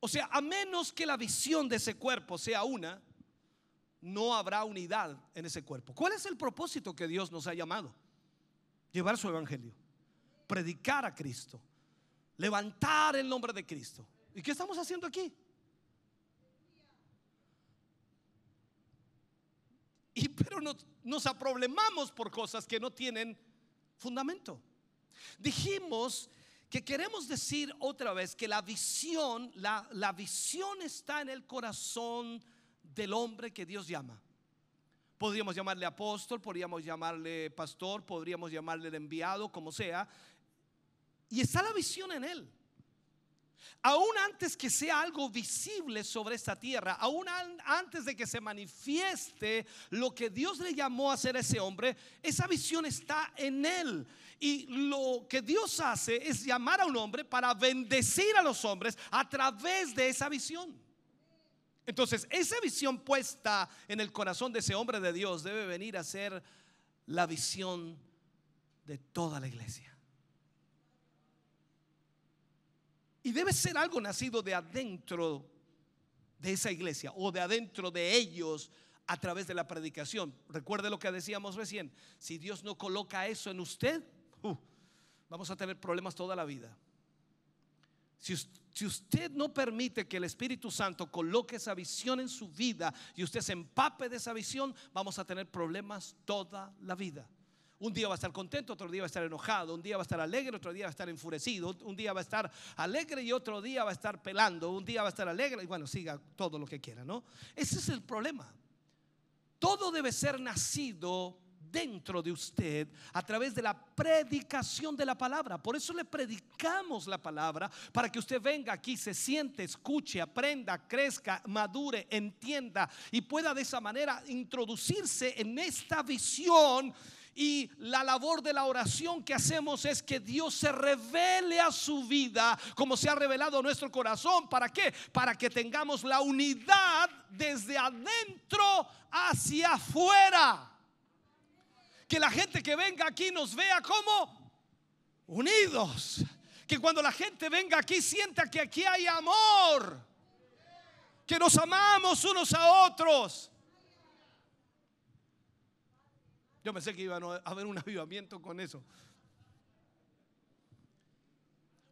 O sea, a menos que la visión de ese cuerpo sea una, no habrá unidad en ese cuerpo. ¿Cuál es el propósito que Dios nos ha llamado? Llevar su evangelio, predicar a Cristo, levantar el nombre de Cristo. ¿Y qué estamos haciendo aquí? Y, pero nos, nos aproblemamos por cosas que no tienen fundamento. Dijimos que queremos decir otra vez que la visión, la, la visión está en el corazón del hombre que Dios llama. Podríamos llamarle apóstol, podríamos llamarle pastor, podríamos llamarle enviado, como sea. Y está la visión en él. Aún antes que sea algo visible sobre esta tierra, aún antes de que se manifieste lo que Dios le llamó a hacer a ese hombre, esa visión está en él. Y lo que Dios hace es llamar a un hombre para bendecir a los hombres a través de esa visión. Entonces, esa visión puesta en el corazón de ese hombre de Dios debe venir a ser la visión de toda la iglesia. Y debe ser algo nacido de adentro de esa iglesia o de adentro de ellos a través de la predicación. Recuerde lo que decíamos recién. Si Dios no coloca eso en usted, uh, vamos a tener problemas toda la vida. Si, si, usted no permite que el Espíritu Santo coloque esa visión en su vida y usted se empape de esa visión, vamos a tener problemas toda la vida. Un día va a estar contento, otro día va a estar enojado, un día va a estar alegre, otro día va a estar enfurecido, un día va a estar alegre y otro día va a estar pelando, un día va a estar alegre y bueno, siga todo lo que quiera, ¿no? Ese es el problema. Todo debe ser nacido dentro de usted a través de la predicación de la palabra. Por eso le predicamos la palabra para que usted venga aquí, se siente, escuche, aprenda, crezca, madure, entienda y pueda de esa manera introducirse en esta visión y la labor de la oración que hacemos es que Dios se revele a su vida como se ha revelado nuestro corazón. ¿Para qué? Para que tengamos la unidad desde adentro hacia afuera. Que la gente que venga aquí nos vea como unidos. Que cuando la gente venga aquí sienta que aquí hay amor. Que nos amamos unos a otros Yo pensé que iba a haber un avivamiento con eso.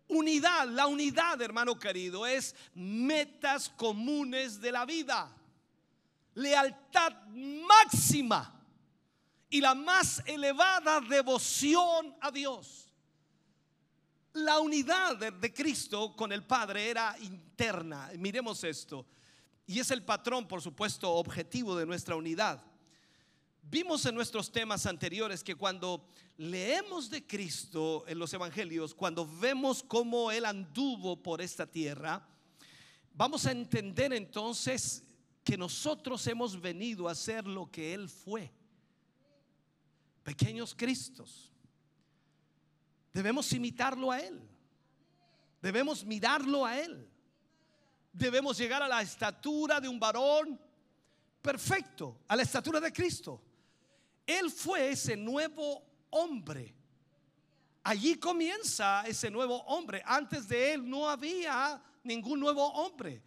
Unidad, la unidad, hermano querido, es metas comunes de la vida. Lealtad máxima y la más elevada devoción a Dios. La unidad de, Cristo con el Padre era interna. Miremos esto. Y es el patrón, por supuesto, objetivo de nuestra unidad. Vimos en nuestros temas anteriores que cuando leemos de Cristo en los evangelios, cuando vemos cómo Él anduvo por esta tierra, vamos a entender entonces que nosotros hemos venido a ser lo que Él fue. Pequeños Cristos. Debemos imitarlo a Él. Debemos mirarlo a Él. Debemos llegar a la estatura de un varón perfecto, a la estatura de Cristo. Él fue ese nuevo hombre. Allí comienza ese nuevo hombre. Antes de él no había ningún nuevo hombre,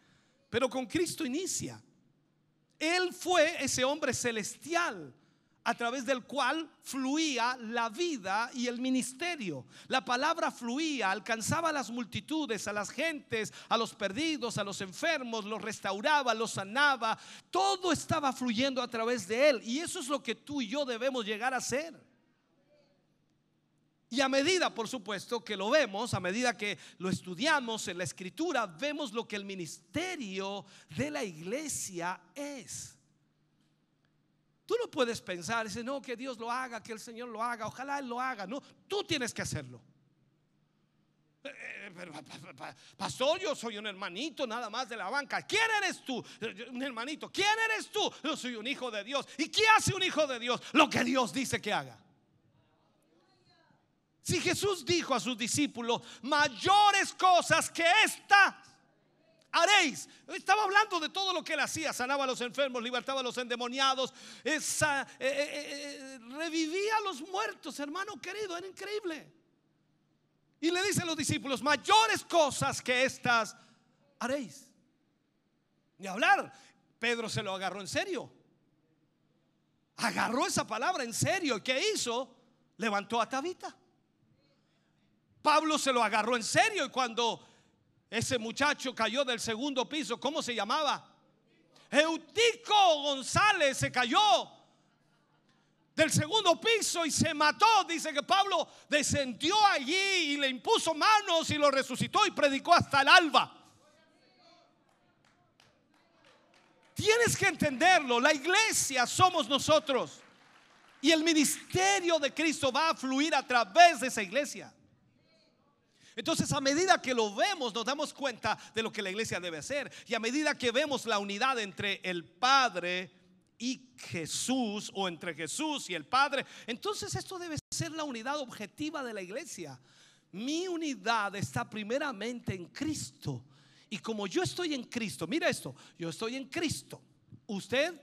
pero con Cristo inicia. Él fue ese hombre celestial a través del cual fluía la vida y el ministerio. La palabra fluía, alcanzaba a las multitudes, a las gentes, a los perdidos, a los enfermos, los restauraba, los sanaba. Todo estaba fluyendo a través de él. Y eso es lo que tú y yo debemos llegar a ser. Y a medida, por supuesto, que lo vemos, a medida que lo estudiamos en la escritura, vemos lo que el ministerio de la iglesia es. Tú no puedes pensar, dice, no, que Dios lo haga, que el Señor lo haga, ojalá Él lo haga. No, tú tienes que hacerlo. Eh, eh, pastor, yo soy un hermanito nada más de la banca. ¿Quién eres tú? Un hermanito. ¿Quién eres tú? Yo soy un hijo de Dios. ¿Y qué hace un hijo de Dios? Lo que Dios dice que haga. Si Jesús dijo a sus discípulos, mayores cosas que estas haréis. Estaba hablando de todo lo que él hacía. Sanaba a los enfermos, libertaba a los endemoniados, eh, eh, eh, revivía a los muertos, hermano querido. Era increíble. Y le dicen los discípulos, mayores cosas que estas haréis. Ni hablar. Pedro se lo agarró en serio. Agarró esa palabra en serio. ¿Y qué hizo? Levantó a Tabita. Pablo se lo agarró en serio y cuando ese muchacho cayó del segundo piso. ¿Cómo se llamaba? Eutico González se cayó del segundo piso y se mató. Dice que Pablo descendió allí y le impuso manos y lo resucitó y predicó hasta el alba. Tienes que entenderlo. La iglesia somos nosotros. Y el ministerio de Cristo va a fluir a través de esa iglesia. Entonces, a medida que lo vemos, nos damos cuenta de lo que la iglesia debe hacer. Y a medida que vemos la unidad entre el Padre y Jesús, o entre Jesús y el Padre, entonces esto debe ser la unidad objetiva de la iglesia. Mi unidad está primeramente en Cristo. Y como yo estoy en Cristo, mira esto, yo estoy en Cristo. Usted,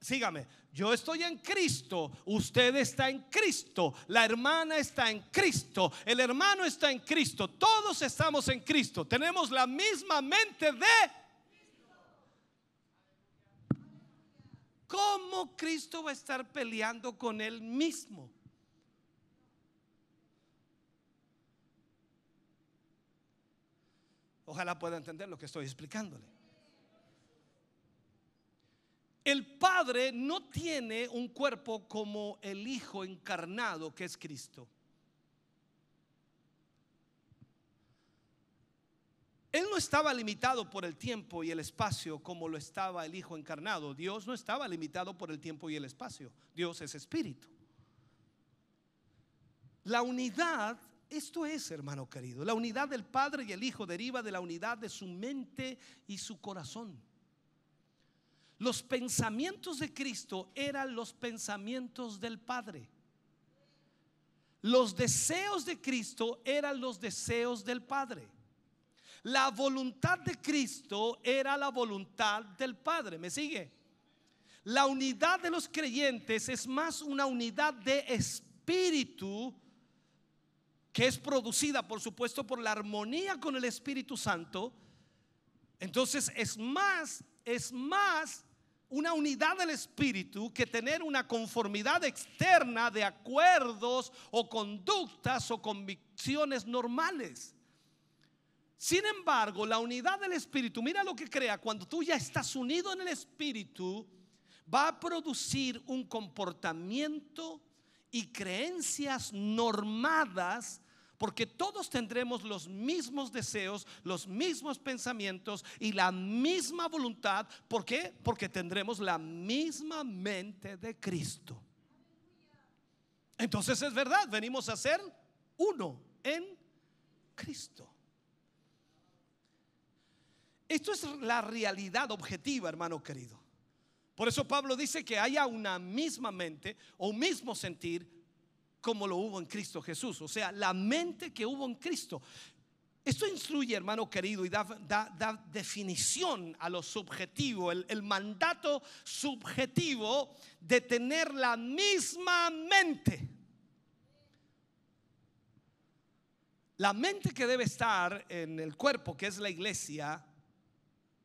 sígame, yo estoy en Cristo, usted está en Cristo, la hermana está en Cristo, el hermano está en Cristo, todos estamos en Cristo, tenemos la misma mente de... ¿Cómo Cristo va a estar peleando con él mismo? Ojalá pueda entender lo que estoy explicándole. El Padre no tiene un cuerpo como el Hijo encarnado que es Cristo. Él no estaba limitado por el tiempo y el espacio como lo estaba el Hijo encarnado. Dios no estaba limitado por el tiempo y el espacio. Dios es espíritu. La unidad esto es, hermano querido, la unidad del Padre y el Hijo deriva de la unidad de su mente y su corazón. Los pensamientos de Cristo eran los pensamientos del Padre. Los deseos de Cristo eran los deseos del Padre. La voluntad de Cristo era la voluntad del Padre. ¿Me sigue? La unidad de los creyentes es más una unidad de espíritu que es producida, por supuesto, por la armonía con el Espíritu Santo, entonces es más, es más una unidad del Espíritu que tener una conformidad externa de acuerdos o conductas o convicciones normales. Sin embargo, la unidad del Espíritu, mira lo que crea, cuando tú ya estás unido en el Espíritu, va a producir un comportamiento y creencias normadas porque todos tendremos los mismos deseos, los mismos pensamientos y la misma voluntad. ¿Por qué? Porque tendremos la misma mente de Cristo. Entonces es verdad, venimos a ser uno en Cristo. Esto es la realidad objetiva, hermano querido. Por eso Pablo dice que haya una misma mente o mismo sentir como lo hubo en Cristo Jesús. O sea, la mente que hubo en Cristo. Esto instruye, hermano querido, y da, definición a lo subjetivo, el, mandato subjetivo de tener la misma mente. La mente que debe estar en el cuerpo, que es la iglesia,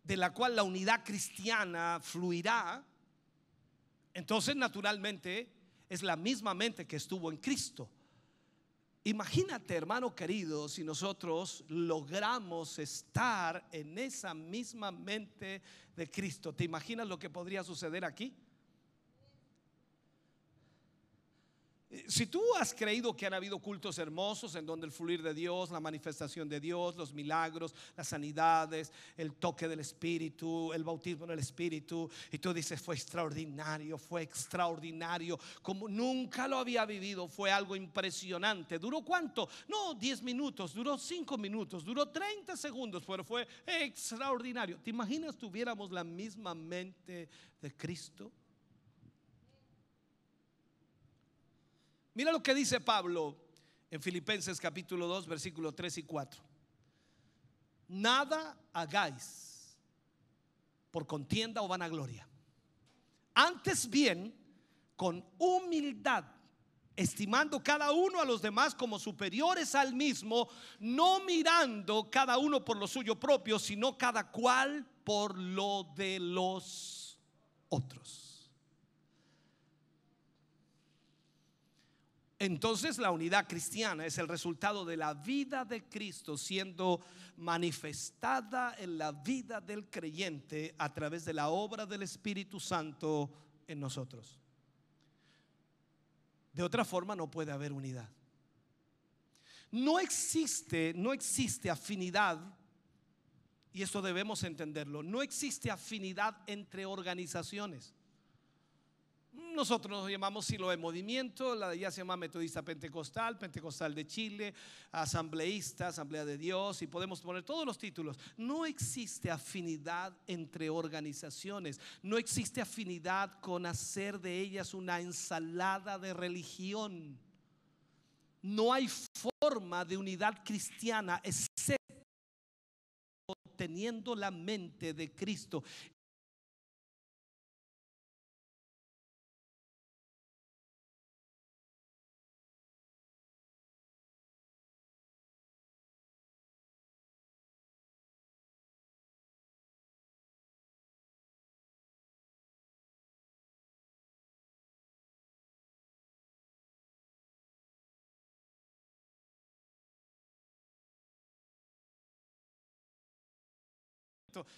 de la cual la unidad cristiana fluirá, entonces naturalmente es la misma mente que estuvo en Cristo. Imagínate, hermano querido, si nosotros logramos estar en esa misma mente de Cristo. ¿Te imaginas lo que podría suceder aquí? Si tú has creído que han habido cultos hermosos en donde el fluir de Dios, la manifestación de Dios, los milagros, las sanidades, el toque del Espíritu, el bautismo en el Espíritu, y tú dices, fue extraordinario, fue extraordinario, como nunca lo había vivido, fue algo impresionante. ¿Duró cuánto? No, 10 minutos, duró 5 minutos, duró 30 segundos, pero fue extraordinario. ¿Te imaginas tuviéramos la misma mente de Cristo? Mira lo que dice Pablo en Filipenses capítulo 2, versículo 3 y 4. Nada hagáis por contienda o vanagloria. Antes bien, con humildad, estimando cada uno a los demás como superiores al mismo, no mirando cada uno por lo suyo propio, sino cada cual por lo de los otros. Entonces la unidad cristiana es el resultado de la vida de Cristo siendo manifestada en la vida del creyente a través de la obra del Espíritu Santo en nosotros. De otra forma no puede haber unidad. No existe, no existe afinidad, y eso debemos entenderlo, no existe afinidad entre organizaciones. Nosotros nos llamamos Silo de Movimiento, la de ella se llama Metodista Pentecostal, Pentecostal de Chile, Asambleísta, Asamblea de Dios, y podemos poner todos los títulos. No existe afinidad entre organizaciones, no existe afinidad con hacer de ellas una ensalada de religión. No hay forma de unidad cristiana excepto teniendo la mente de Cristo.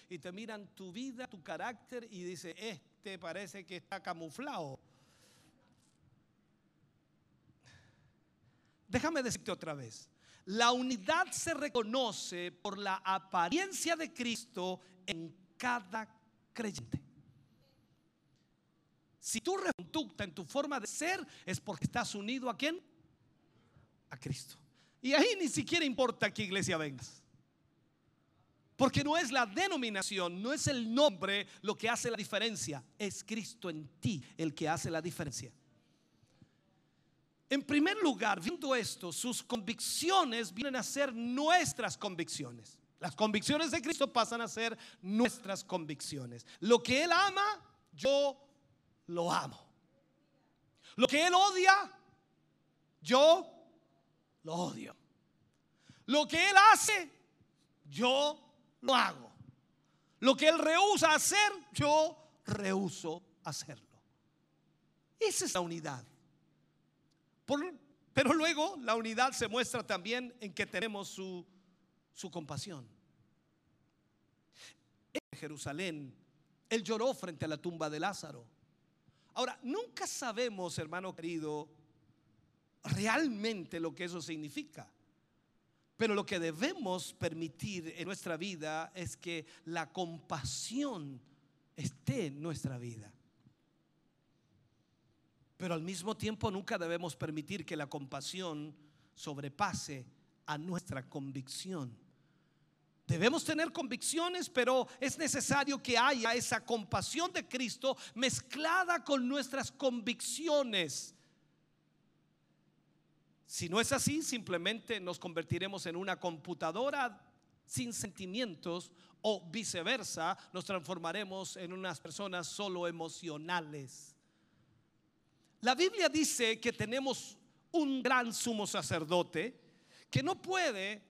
Y te miran tu vida, tu carácter y dice, este parece que está camuflado. Déjame decirte otra vez, la unidad se reconoce por la apariencia de Cristo en cada creyente. Si tu conducta en tu forma de ser es porque estás unido a quién? A Cristo. Y ahí ni siquiera importa qué iglesia vengas. Porque no es la denominación, no es el nombre lo que hace la diferencia, es Cristo en ti el que hace la diferencia. En primer lugar, viendo esto, sus convicciones vienen a ser nuestras convicciones. Las convicciones de Cristo pasan a ser nuestras convicciones. Lo que Él ama, yo lo amo. Lo que Él odia, yo lo odio. Lo que Él hace, yo lo hago. Lo que Él rehúsa hacer, yo rehuso hacerlo. Esa es la unidad. pero luego la unidad se muestra también en que tenemos su, su compasión. En Jerusalén, Él lloró frente a la tumba de Lázaro. Ahora, nunca sabemos, hermano querido, realmente lo que eso significa. Pero lo que debemos permitir en nuestra vida es que la compasión esté en nuestra vida. Pero al mismo tiempo nunca debemos permitir que la compasión sobrepase a nuestra convicción. Debemos tener convicciones, pero es necesario que haya esa compasión de Cristo mezclada con nuestras convicciones si no es así, simplemente nos convertiremos en una computadora sin sentimientos o viceversa, nos transformaremos en unas personas solo emocionales. La Biblia dice que tenemos un gran sumo sacerdote que no puede,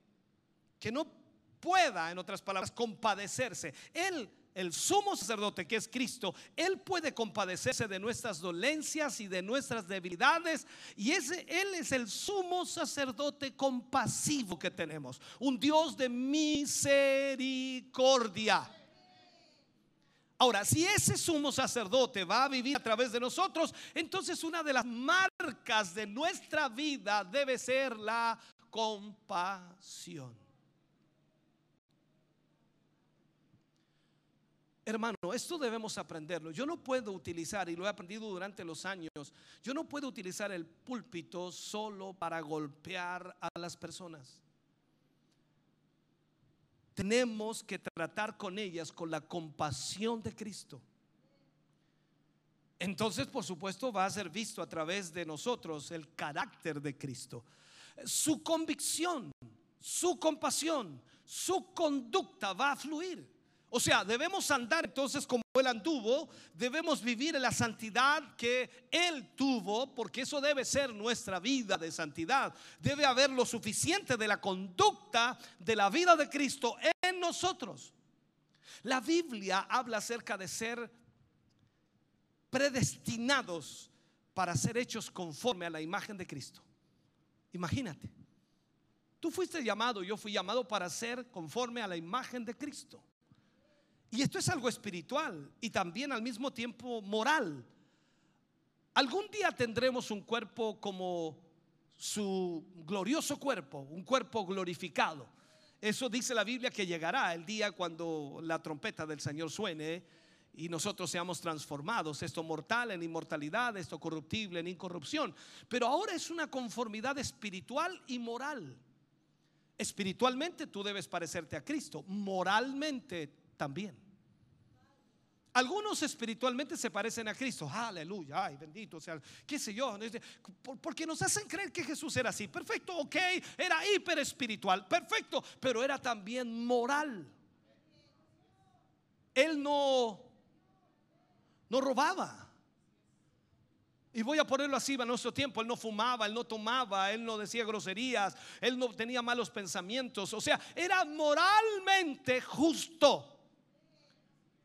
que no pueda, en otras palabras, compadecerse. Él el sumo sacerdote que es Cristo, Él puede compadecerse de nuestras dolencias y de nuestras debilidades. Y ese, Él es el sumo sacerdote compasivo que tenemos. Un Dios de misericordia. Ahora, si ese sumo sacerdote va a vivir a través de nosotros, entonces una de las marcas de nuestra vida debe ser la compasión. Hermano, esto debemos aprenderlo. Yo no puedo utilizar, y lo he aprendido durante los años, yo no puedo utilizar el púlpito solo para golpear a las personas. Tenemos que tratar con ellas con la compasión de Cristo. Entonces, por supuesto, va a ser visto a través de nosotros el carácter de Cristo. Su convicción, su compasión, su conducta va a fluir. O sea, debemos andar entonces como Él anduvo, debemos vivir en la santidad que Él tuvo, porque eso debe ser nuestra vida de santidad. Debe haber lo suficiente de la conducta de la vida de Cristo en nosotros. La Biblia habla acerca de ser predestinados para ser hechos conforme a la imagen de Cristo. Imagínate, tú fuiste llamado, yo fui llamado para ser conforme a la imagen de Cristo. Y esto es algo espiritual y también al mismo tiempo moral. Algún día tendremos un cuerpo como su glorioso cuerpo, un cuerpo glorificado. Eso dice la Biblia que llegará el día cuando la trompeta del Señor suene y nosotros seamos transformados, esto mortal en inmortalidad, esto corruptible en incorrupción. Pero ahora es una conformidad espiritual y moral. Espiritualmente tú debes parecerte a Cristo, moralmente también. Algunos espiritualmente se parecen a Cristo, aleluya, ay bendito sea, qué sé yo, porque nos hacen creer que Jesús era así, perfecto, ok, era hiper espiritual, perfecto, pero era también moral. Él no no robaba. Y voy a ponerlo así a nuestro tiempo. Él no fumaba, él no tomaba, él no decía groserías, él no tenía malos pensamientos. O sea, era moralmente justo.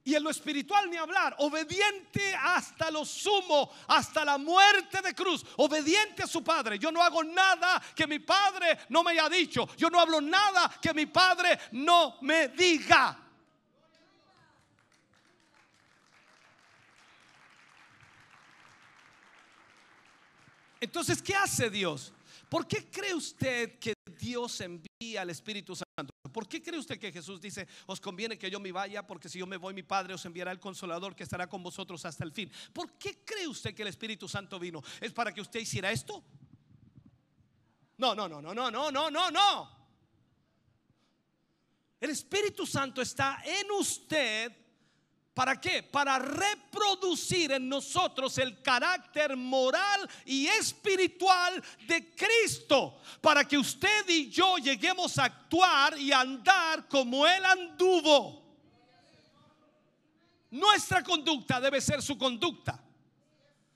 Y en lo espiritual ni hablar, obediente hasta lo sumo, hasta la muerte de cruz, obediente a su padre. Yo no hago nada que mi padre no me haya dicho. Yo no hablo nada que mi padre no me diga. Entonces, ¿qué hace Dios? ¿Por qué cree usted que Dios envía al Espíritu Santo? ¿Por qué cree usted que Jesús dice, os conviene que yo me vaya porque si yo me voy mi Padre os enviará el consolador que estará con vosotros hasta el fin? ¿Por qué cree usted que el Espíritu Santo vino? ¿Es para que usted hiciera esto? No, no, no, no, no, no, no, no, no. El Espíritu Santo está en usted ¿Para qué? Para reproducir en nosotros el carácter moral y espiritual de Cristo. Para que usted y yo lleguemos a actuar y andar como Él anduvo. Nuestra conducta debe ser su conducta.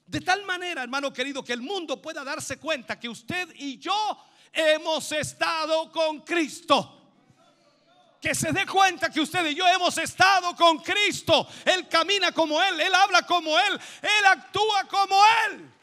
De tal manera, hermano querido, que el mundo pueda darse cuenta que usted y yo hemos estado con Cristo que se dé cuenta que usted y yo hemos estado con Cristo. Él camina como Él, Él habla como Él, Él actúa como Él.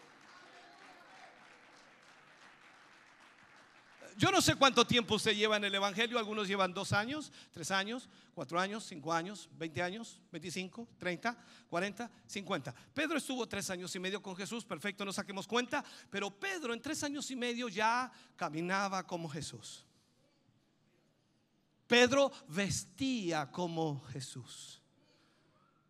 Yo no sé cuánto tiempo usted lleva en el Evangelio, algunos llevan dos años, tres años, cuatro años, cinco años, veinte años, veinticinco, treinta, cuarenta, cincuenta. Pedro estuvo tres años y medio con Jesús, perfecto, no saquemos cuenta, pero Pedro en tres años y medio ya caminaba como Jesús. Pedro vestía como Jesús.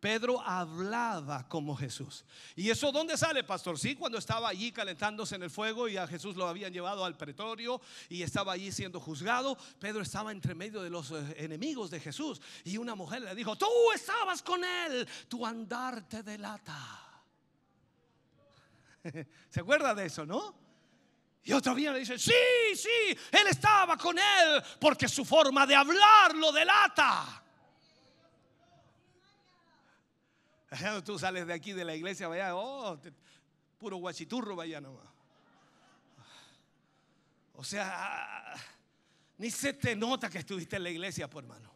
Pedro hablaba como Jesús. ¿Y eso dónde sale, pastor? Sí, cuando estaba allí calentándose en el fuego y a Jesús lo habían llevado al pretorio y estaba allí siendo juzgado, Pedro estaba entre medio de los eh, enemigos de Jesús y una mujer le dijo, tú estabas con él, tu andar te delata. ¿Se acuerda de eso, no? Y otro viene y dice, sí, sí, él estaba con él porque su forma de hablar lo delata. Tú sales de aquí de la iglesia, vaya, oh, puro guachiturro, vaya nomás. O sea, ni se te nota que estuviste en la iglesia, por hermano.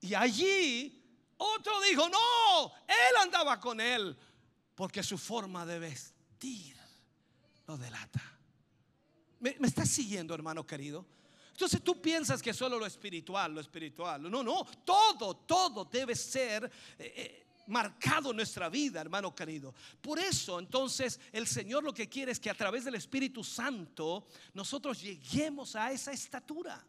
Y allí otro dijo, no, él andaba con él porque su forma de vestir lo delata. ¿Me, ¿Me estás siguiendo, hermano querido? Entonces tú piensas que solo lo espiritual, lo espiritual. No, no, todo, todo debe ser eh, eh, marcado en nuestra vida, hermano querido. Por eso, entonces, el Señor lo que quiere es que a través del Espíritu Santo nosotros lleguemos a esa estatura.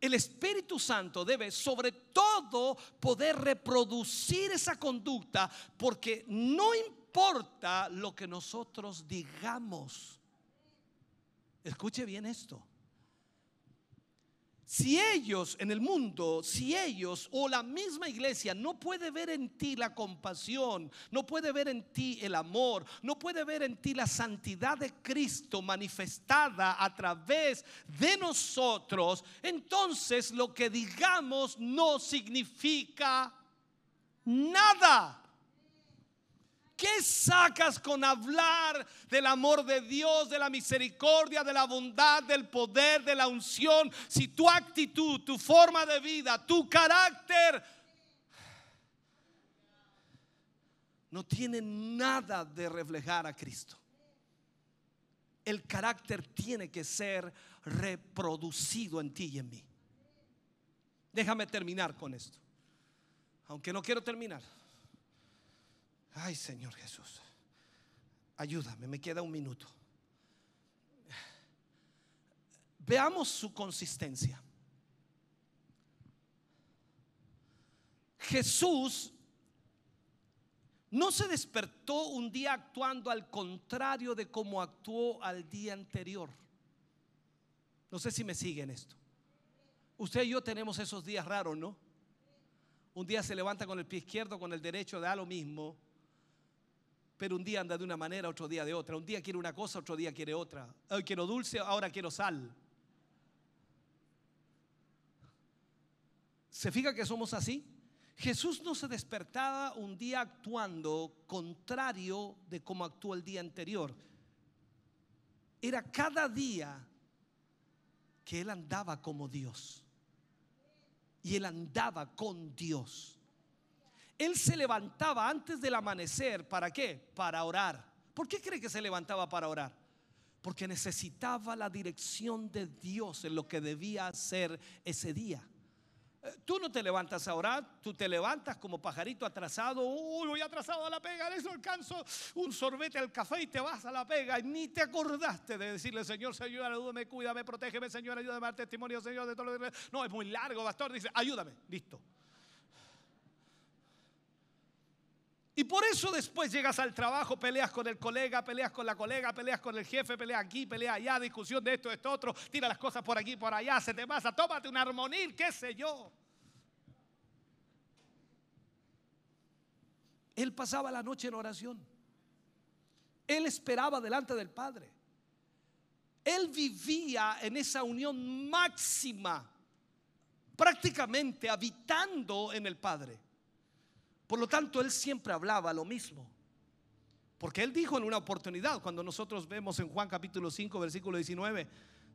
El Espíritu Santo debe sobre todo poder reproducir esa conducta porque no importa lo que nosotros digamos. Escuche bien esto. Si ellos en el mundo, si ellos o la misma iglesia no puede ver en ti la compasión, no puede ver en ti el amor, no puede ver en ti la santidad de Cristo manifestada a través de nosotros, entonces lo que digamos no significa nada. ¿Qué sacas con hablar del amor de Dios, de la misericordia, de la bondad, del poder, de la unción? Si tu actitud, tu forma de vida, tu carácter no tiene nada de reflejar a Cristo. El carácter tiene que ser reproducido en ti y en mí. Déjame terminar con esto. Aunque no quiero terminar. Ay, Señor Jesús, ayúdame, me queda un minuto. Veamos su consistencia. Jesús no se despertó un día actuando al contrario de cómo actuó al día anterior. No sé si me siguen esto. Usted y yo tenemos esos días raros, ¿no? Un día se levanta con el pie izquierdo, con el derecho, da lo mismo. Pero un día anda de una manera, otro día de otra. Un día quiere una cosa, otro día quiere otra. Hoy quiero dulce, ahora quiero sal. ¿Se fija que somos así? Jesús no se despertaba un día actuando contrario de cómo actuó el día anterior. Era cada día que él andaba como Dios. Y él andaba con Dios. Él se levantaba antes del amanecer. ¿Para qué? Para orar. ¿Por qué cree que se levantaba para orar? Porque necesitaba la dirección de Dios en lo que debía hacer ese día. Eh, tú no te levantas a orar, tú te levantas como pajarito atrasado. Uy, voy atrasado a la pega, eso alcanzo un sorbete al café y te vas a la pega. Y ni te acordaste de decirle, Señor, Señor, ayúdame, cuídame, protégeme, Señor, ayúdame a dar testimonio, Señor, de todo lo que. No, es muy largo, pastor. Dice, ayúdame, listo. Y por eso después llegas al trabajo, peleas con el colega, peleas con la colega, peleas con el jefe, peleas aquí, peleas allá, discusión de esto, de esto, otro, tira las cosas por aquí, por allá, se te pasa, tómate un armonil, qué sé yo. Él pasaba la noche en oración. Él esperaba delante del Padre. Él vivía en esa unión máxima, prácticamente habitando en el Padre. Por lo tanto, él siempre hablaba lo mismo. Porque él dijo en una oportunidad, cuando nosotros vemos en Juan capítulo 5, versículo 19,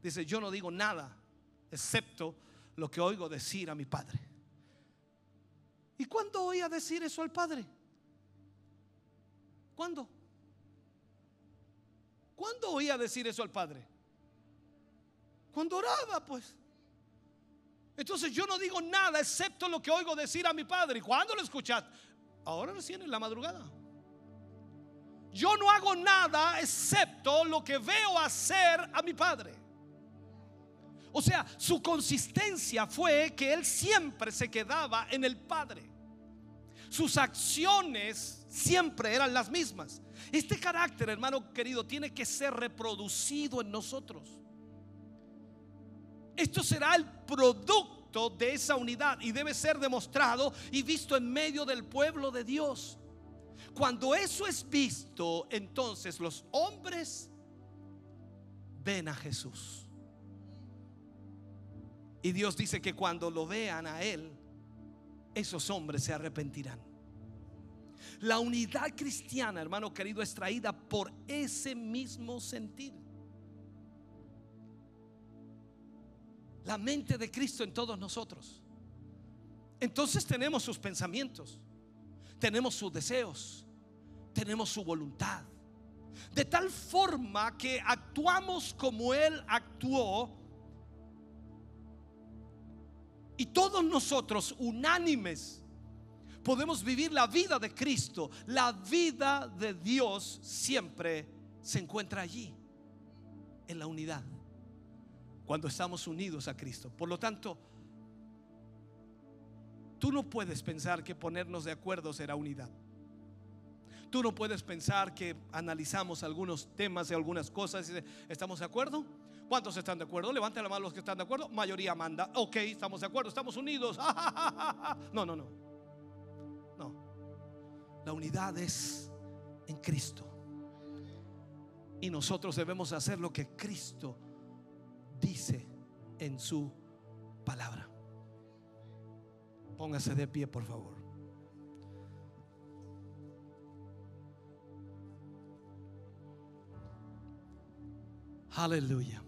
dice, yo no digo nada excepto lo que oigo decir a mi Padre. ¿Y cuándo oía decir eso al Padre? ¿Cuándo? ¿Cuándo oía decir eso al Padre? Cuando oraba, pues. Entonces yo no digo nada excepto lo que oigo decir a mi padre. ¿Y cuándo lo escuchaste? Ahora recién en la madrugada. Yo no hago nada excepto lo que veo hacer a mi padre. O sea, su consistencia fue que él siempre se quedaba en el padre. Sus acciones siempre eran las mismas. Este carácter, hermano querido, tiene que ser reproducido en nosotros. Esto será el producto de esa unidad y debe ser demostrado y visto en medio del pueblo de Dios. Cuando eso es visto, entonces los hombres ven a Jesús. Y Dios dice que cuando lo vean a Él, esos hombres se arrepentirán. La unidad cristiana, hermano querido, es traída por ese mismo sentir. La mente de Cristo en todos nosotros. Entonces tenemos sus pensamientos, tenemos sus deseos, tenemos su voluntad. De tal forma que actuamos como Él actuó y todos nosotros unánimes podemos vivir la vida de Cristo. La vida de Dios siempre se encuentra allí, en la unidad cuando estamos unidos a Cristo. Por lo tanto, tú no puedes pensar que ponernos de acuerdo será unidad. Tú no puedes pensar que analizamos algunos temas y algunas cosas y estamos de acuerdo. ¿Cuántos están de acuerdo? Levanten la mano los que están de acuerdo. Mayoría manda. Ok, estamos de acuerdo, estamos unidos. No, no, no. No. La unidad es en Cristo. Y nosotros debemos hacer lo que Cristo dice en su palabra. Póngase de pie, por favor. Aleluya.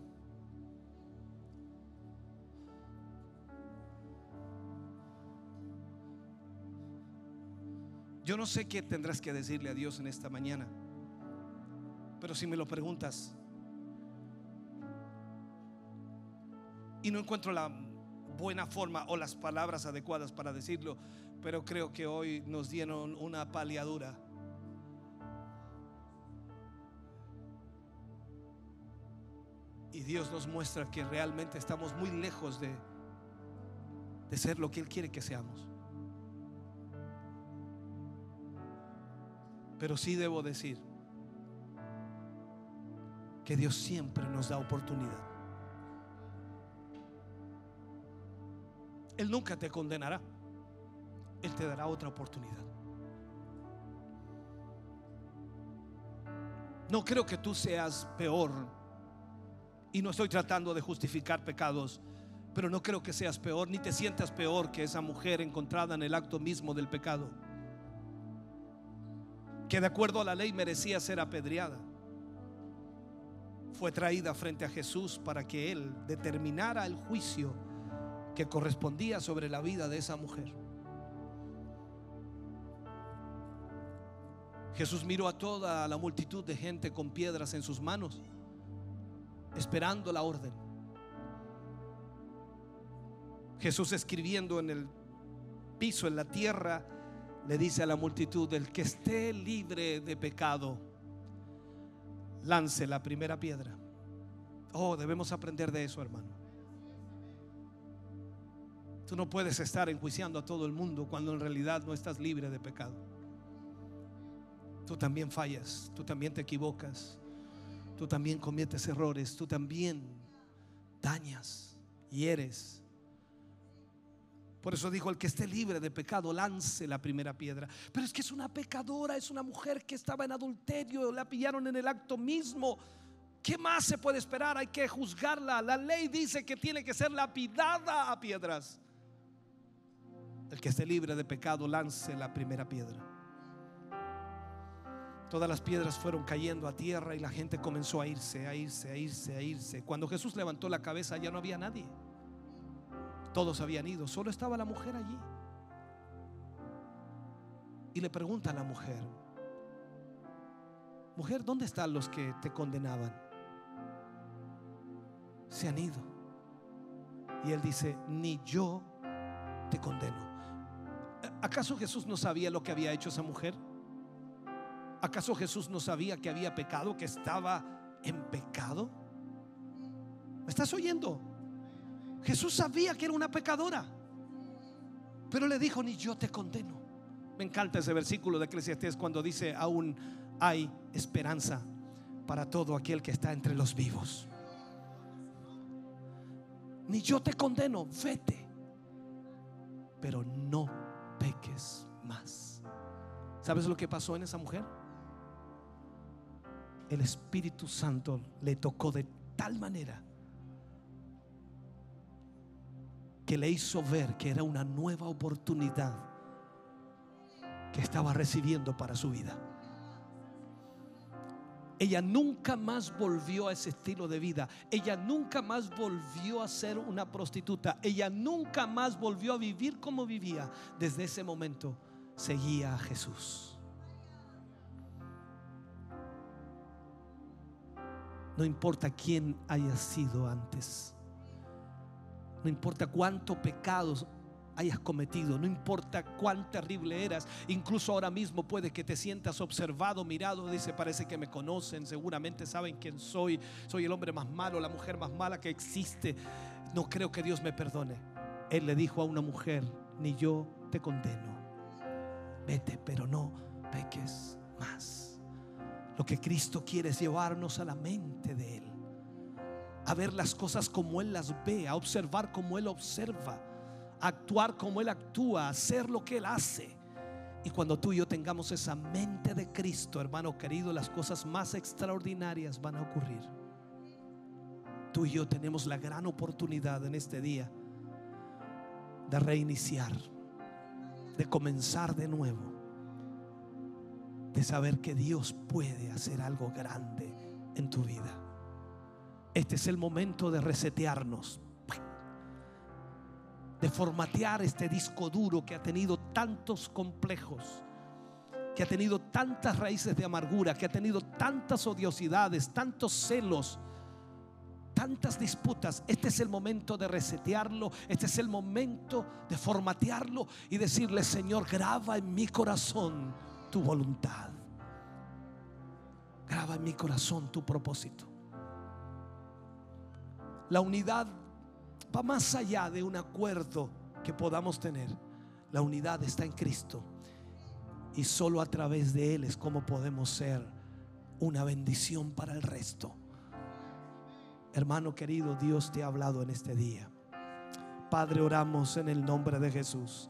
Yo no sé qué tendrás que decirle a Dios en esta mañana, pero si me lo preguntas, y no encuentro la buena forma o las palabras adecuadas para decirlo, pero creo que hoy nos dieron una paliadura. Y Dios nos muestra que realmente estamos muy lejos de, de ser lo que Él quiere que seamos. Pero sí debo decir que Dios siempre nos da oportunidad. Él nunca te condenará. Él te dará otra oportunidad. No creo que tú seas peor. Y no estoy tratando de justificar pecados. Pero no creo que seas peor, ni te sientas peor que esa mujer encontrada en el acto mismo del pecado. Que de acuerdo a la ley merecía ser apedreada. Fue traída frente a Jesús para que Él determinara el juicio que correspondía sobre la vida de esa mujer. Jesús miró a toda la multitud de gente con piedras en sus manos, esperando la orden. Jesús escribiendo en el piso, en la tierra, le dice a la multitud, el que esté libre de pecado, lance la primera piedra. Oh, debemos aprender de eso, hermano. Tú no puedes estar enjuiciando a todo el mundo cuando en realidad no estás libre de pecado. Tú también fallas, tú también te equivocas, tú también cometes errores, tú también dañas, hieres. Por eso dijo, el que esté libre de pecado, lance la primera piedra. Pero es que es una pecadora, es una mujer que estaba en adulterio, la pillaron en el acto mismo. ¿Qué más se puede esperar? Hay que juzgarla. La ley dice que tiene que ser lapidada a piedras. El que esté libre de pecado, lance la primera piedra. Todas las piedras fueron cayendo a tierra y la gente comenzó a irse, a irse, a irse, a irse. Cuando Jesús levantó la cabeza ya no había nadie. Todos habían ido, solo estaba la mujer allí. Y le pregunta a la mujer, mujer, ¿dónde están los que te condenaban? Se han ido. Y él dice, ni yo te condeno. ¿Acaso Jesús no sabía lo que había hecho esa mujer? ¿Acaso Jesús no sabía que había pecado, que estaba en pecado? ¿Me estás oyendo? Jesús sabía que era una pecadora, pero le dijo, ni yo te condeno. Me encanta ese versículo de Eclesiastés cuando dice, aún hay esperanza para todo aquel que está entre los vivos. Ni yo te condeno, vete, pero no peques más. ¿Sabes lo que pasó en esa mujer? el Espíritu Santo le tocó de tal manera que le hizo ver que era una nueva oportunidad que estaba recibiendo para su vida. Ella nunca más volvió a ese estilo de vida. Ella nunca más volvió a ser una prostituta. Ella nunca más volvió a vivir como vivía. Desde ese momento seguía a Jesús. No importa quién haya sido antes. No importa cuántos pecados hayas cometido, no importa cuán terrible eras, incluso ahora mismo puede que te sientas observado, mirado, dice, parece que me conocen, seguramente saben quién soy, soy el hombre más malo, la mujer más mala que existe, no creo que Dios me perdone. Él le dijo a una mujer, ni yo te condeno, vete, pero no peques más. Lo que Cristo quiere es llevarnos a la mente de Él. A ver las cosas como Él las ve, a observar como Él observa, actuar como Él actúa, hacer lo que Él hace. Y cuando tú y yo tengamos esa mente de Cristo, hermano querido, las cosas más extraordinarias van a ocurrir. Tú y yo tenemos la gran oportunidad en este día de reiniciar, de comenzar de nuevo de saber que Dios puede hacer algo grande en tu vida. Este es el momento de resetearnos, de formatear este disco duro que ha tenido tantos complejos, que ha tenido tantas raíces de amargura, que ha tenido tantas odiosidades, tantos celos, tantas disputas. Este es el momento de resetearlo, este es el momento de formatearlo y decirle, Señor, graba en mi corazón tu voluntad. Graba en mi corazón tu propósito. La unidad va más allá de un acuerdo que podamos tener. La unidad está en Cristo. Y solo a través de Él es como podemos ser una bendición para el resto. Hermano querido, Dios te ha hablado en este día. Padre, oramos en el nombre de Jesús.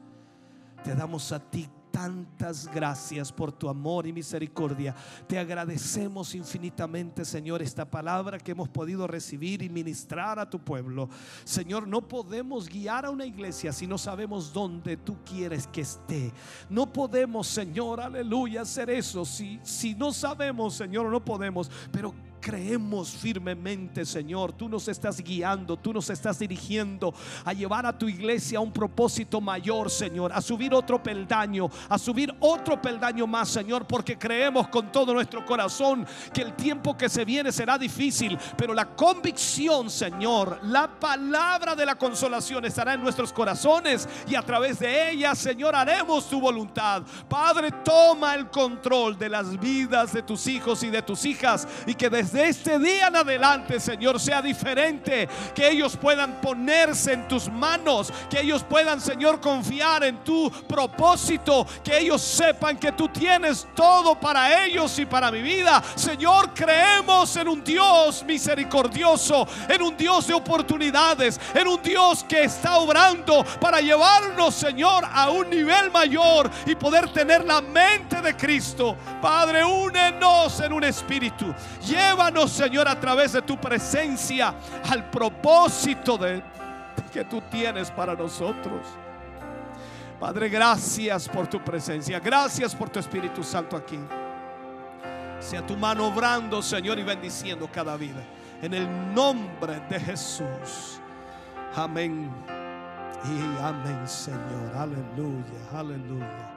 Te damos a ti tantas gracias por tu amor y misericordia. Te agradecemos infinitamente, Señor, esta palabra que hemos podido recibir y ministrar a tu pueblo. Señor, no podemos guiar a una iglesia si no sabemos dónde tú quieres que esté. No podemos, Señor, aleluya, hacer eso si, si no sabemos, Señor, no podemos. Pero creemos firmemente, Señor. Tú nos estás guiando, tú nos estás dirigiendo a llevar a tu iglesia a un propósito mayor, Señor, a subir otro peldaño, a subir otro peldaño más, Señor, porque creemos con todo nuestro corazón que el tiempo que se viene será difícil, pero la convicción, Señor, la palabra de la consolación estará en nuestros corazones y a través de ella, Señor, haremos tu voluntad. Padre, toma el control de las vidas de tus hijos y de tus hijas y que desde de este día en adelante, Señor, sea diferente. Que ellos puedan ponerse en tus manos. Que ellos puedan, Señor, confiar en tu propósito. Que ellos sepan que tú tienes todo para ellos y para mi vida. Señor, creemos en un Dios misericordioso. En un Dios de oportunidades. En un Dios que está obrando para llevarnos, Señor, a un nivel mayor y poder tener la mente de Cristo. Padre, únenos en un espíritu. Lleva Señor, a través de tu presencia al propósito de, que tú tienes para nosotros. Padre, gracias por tu presencia. Gracias por tu Espíritu Santo aquí. Sea tu mano obrando, Señor, y bendiciendo cada vida. En el nombre de Jesús. Amén. Y amén, Señor. Aleluya, aleluya.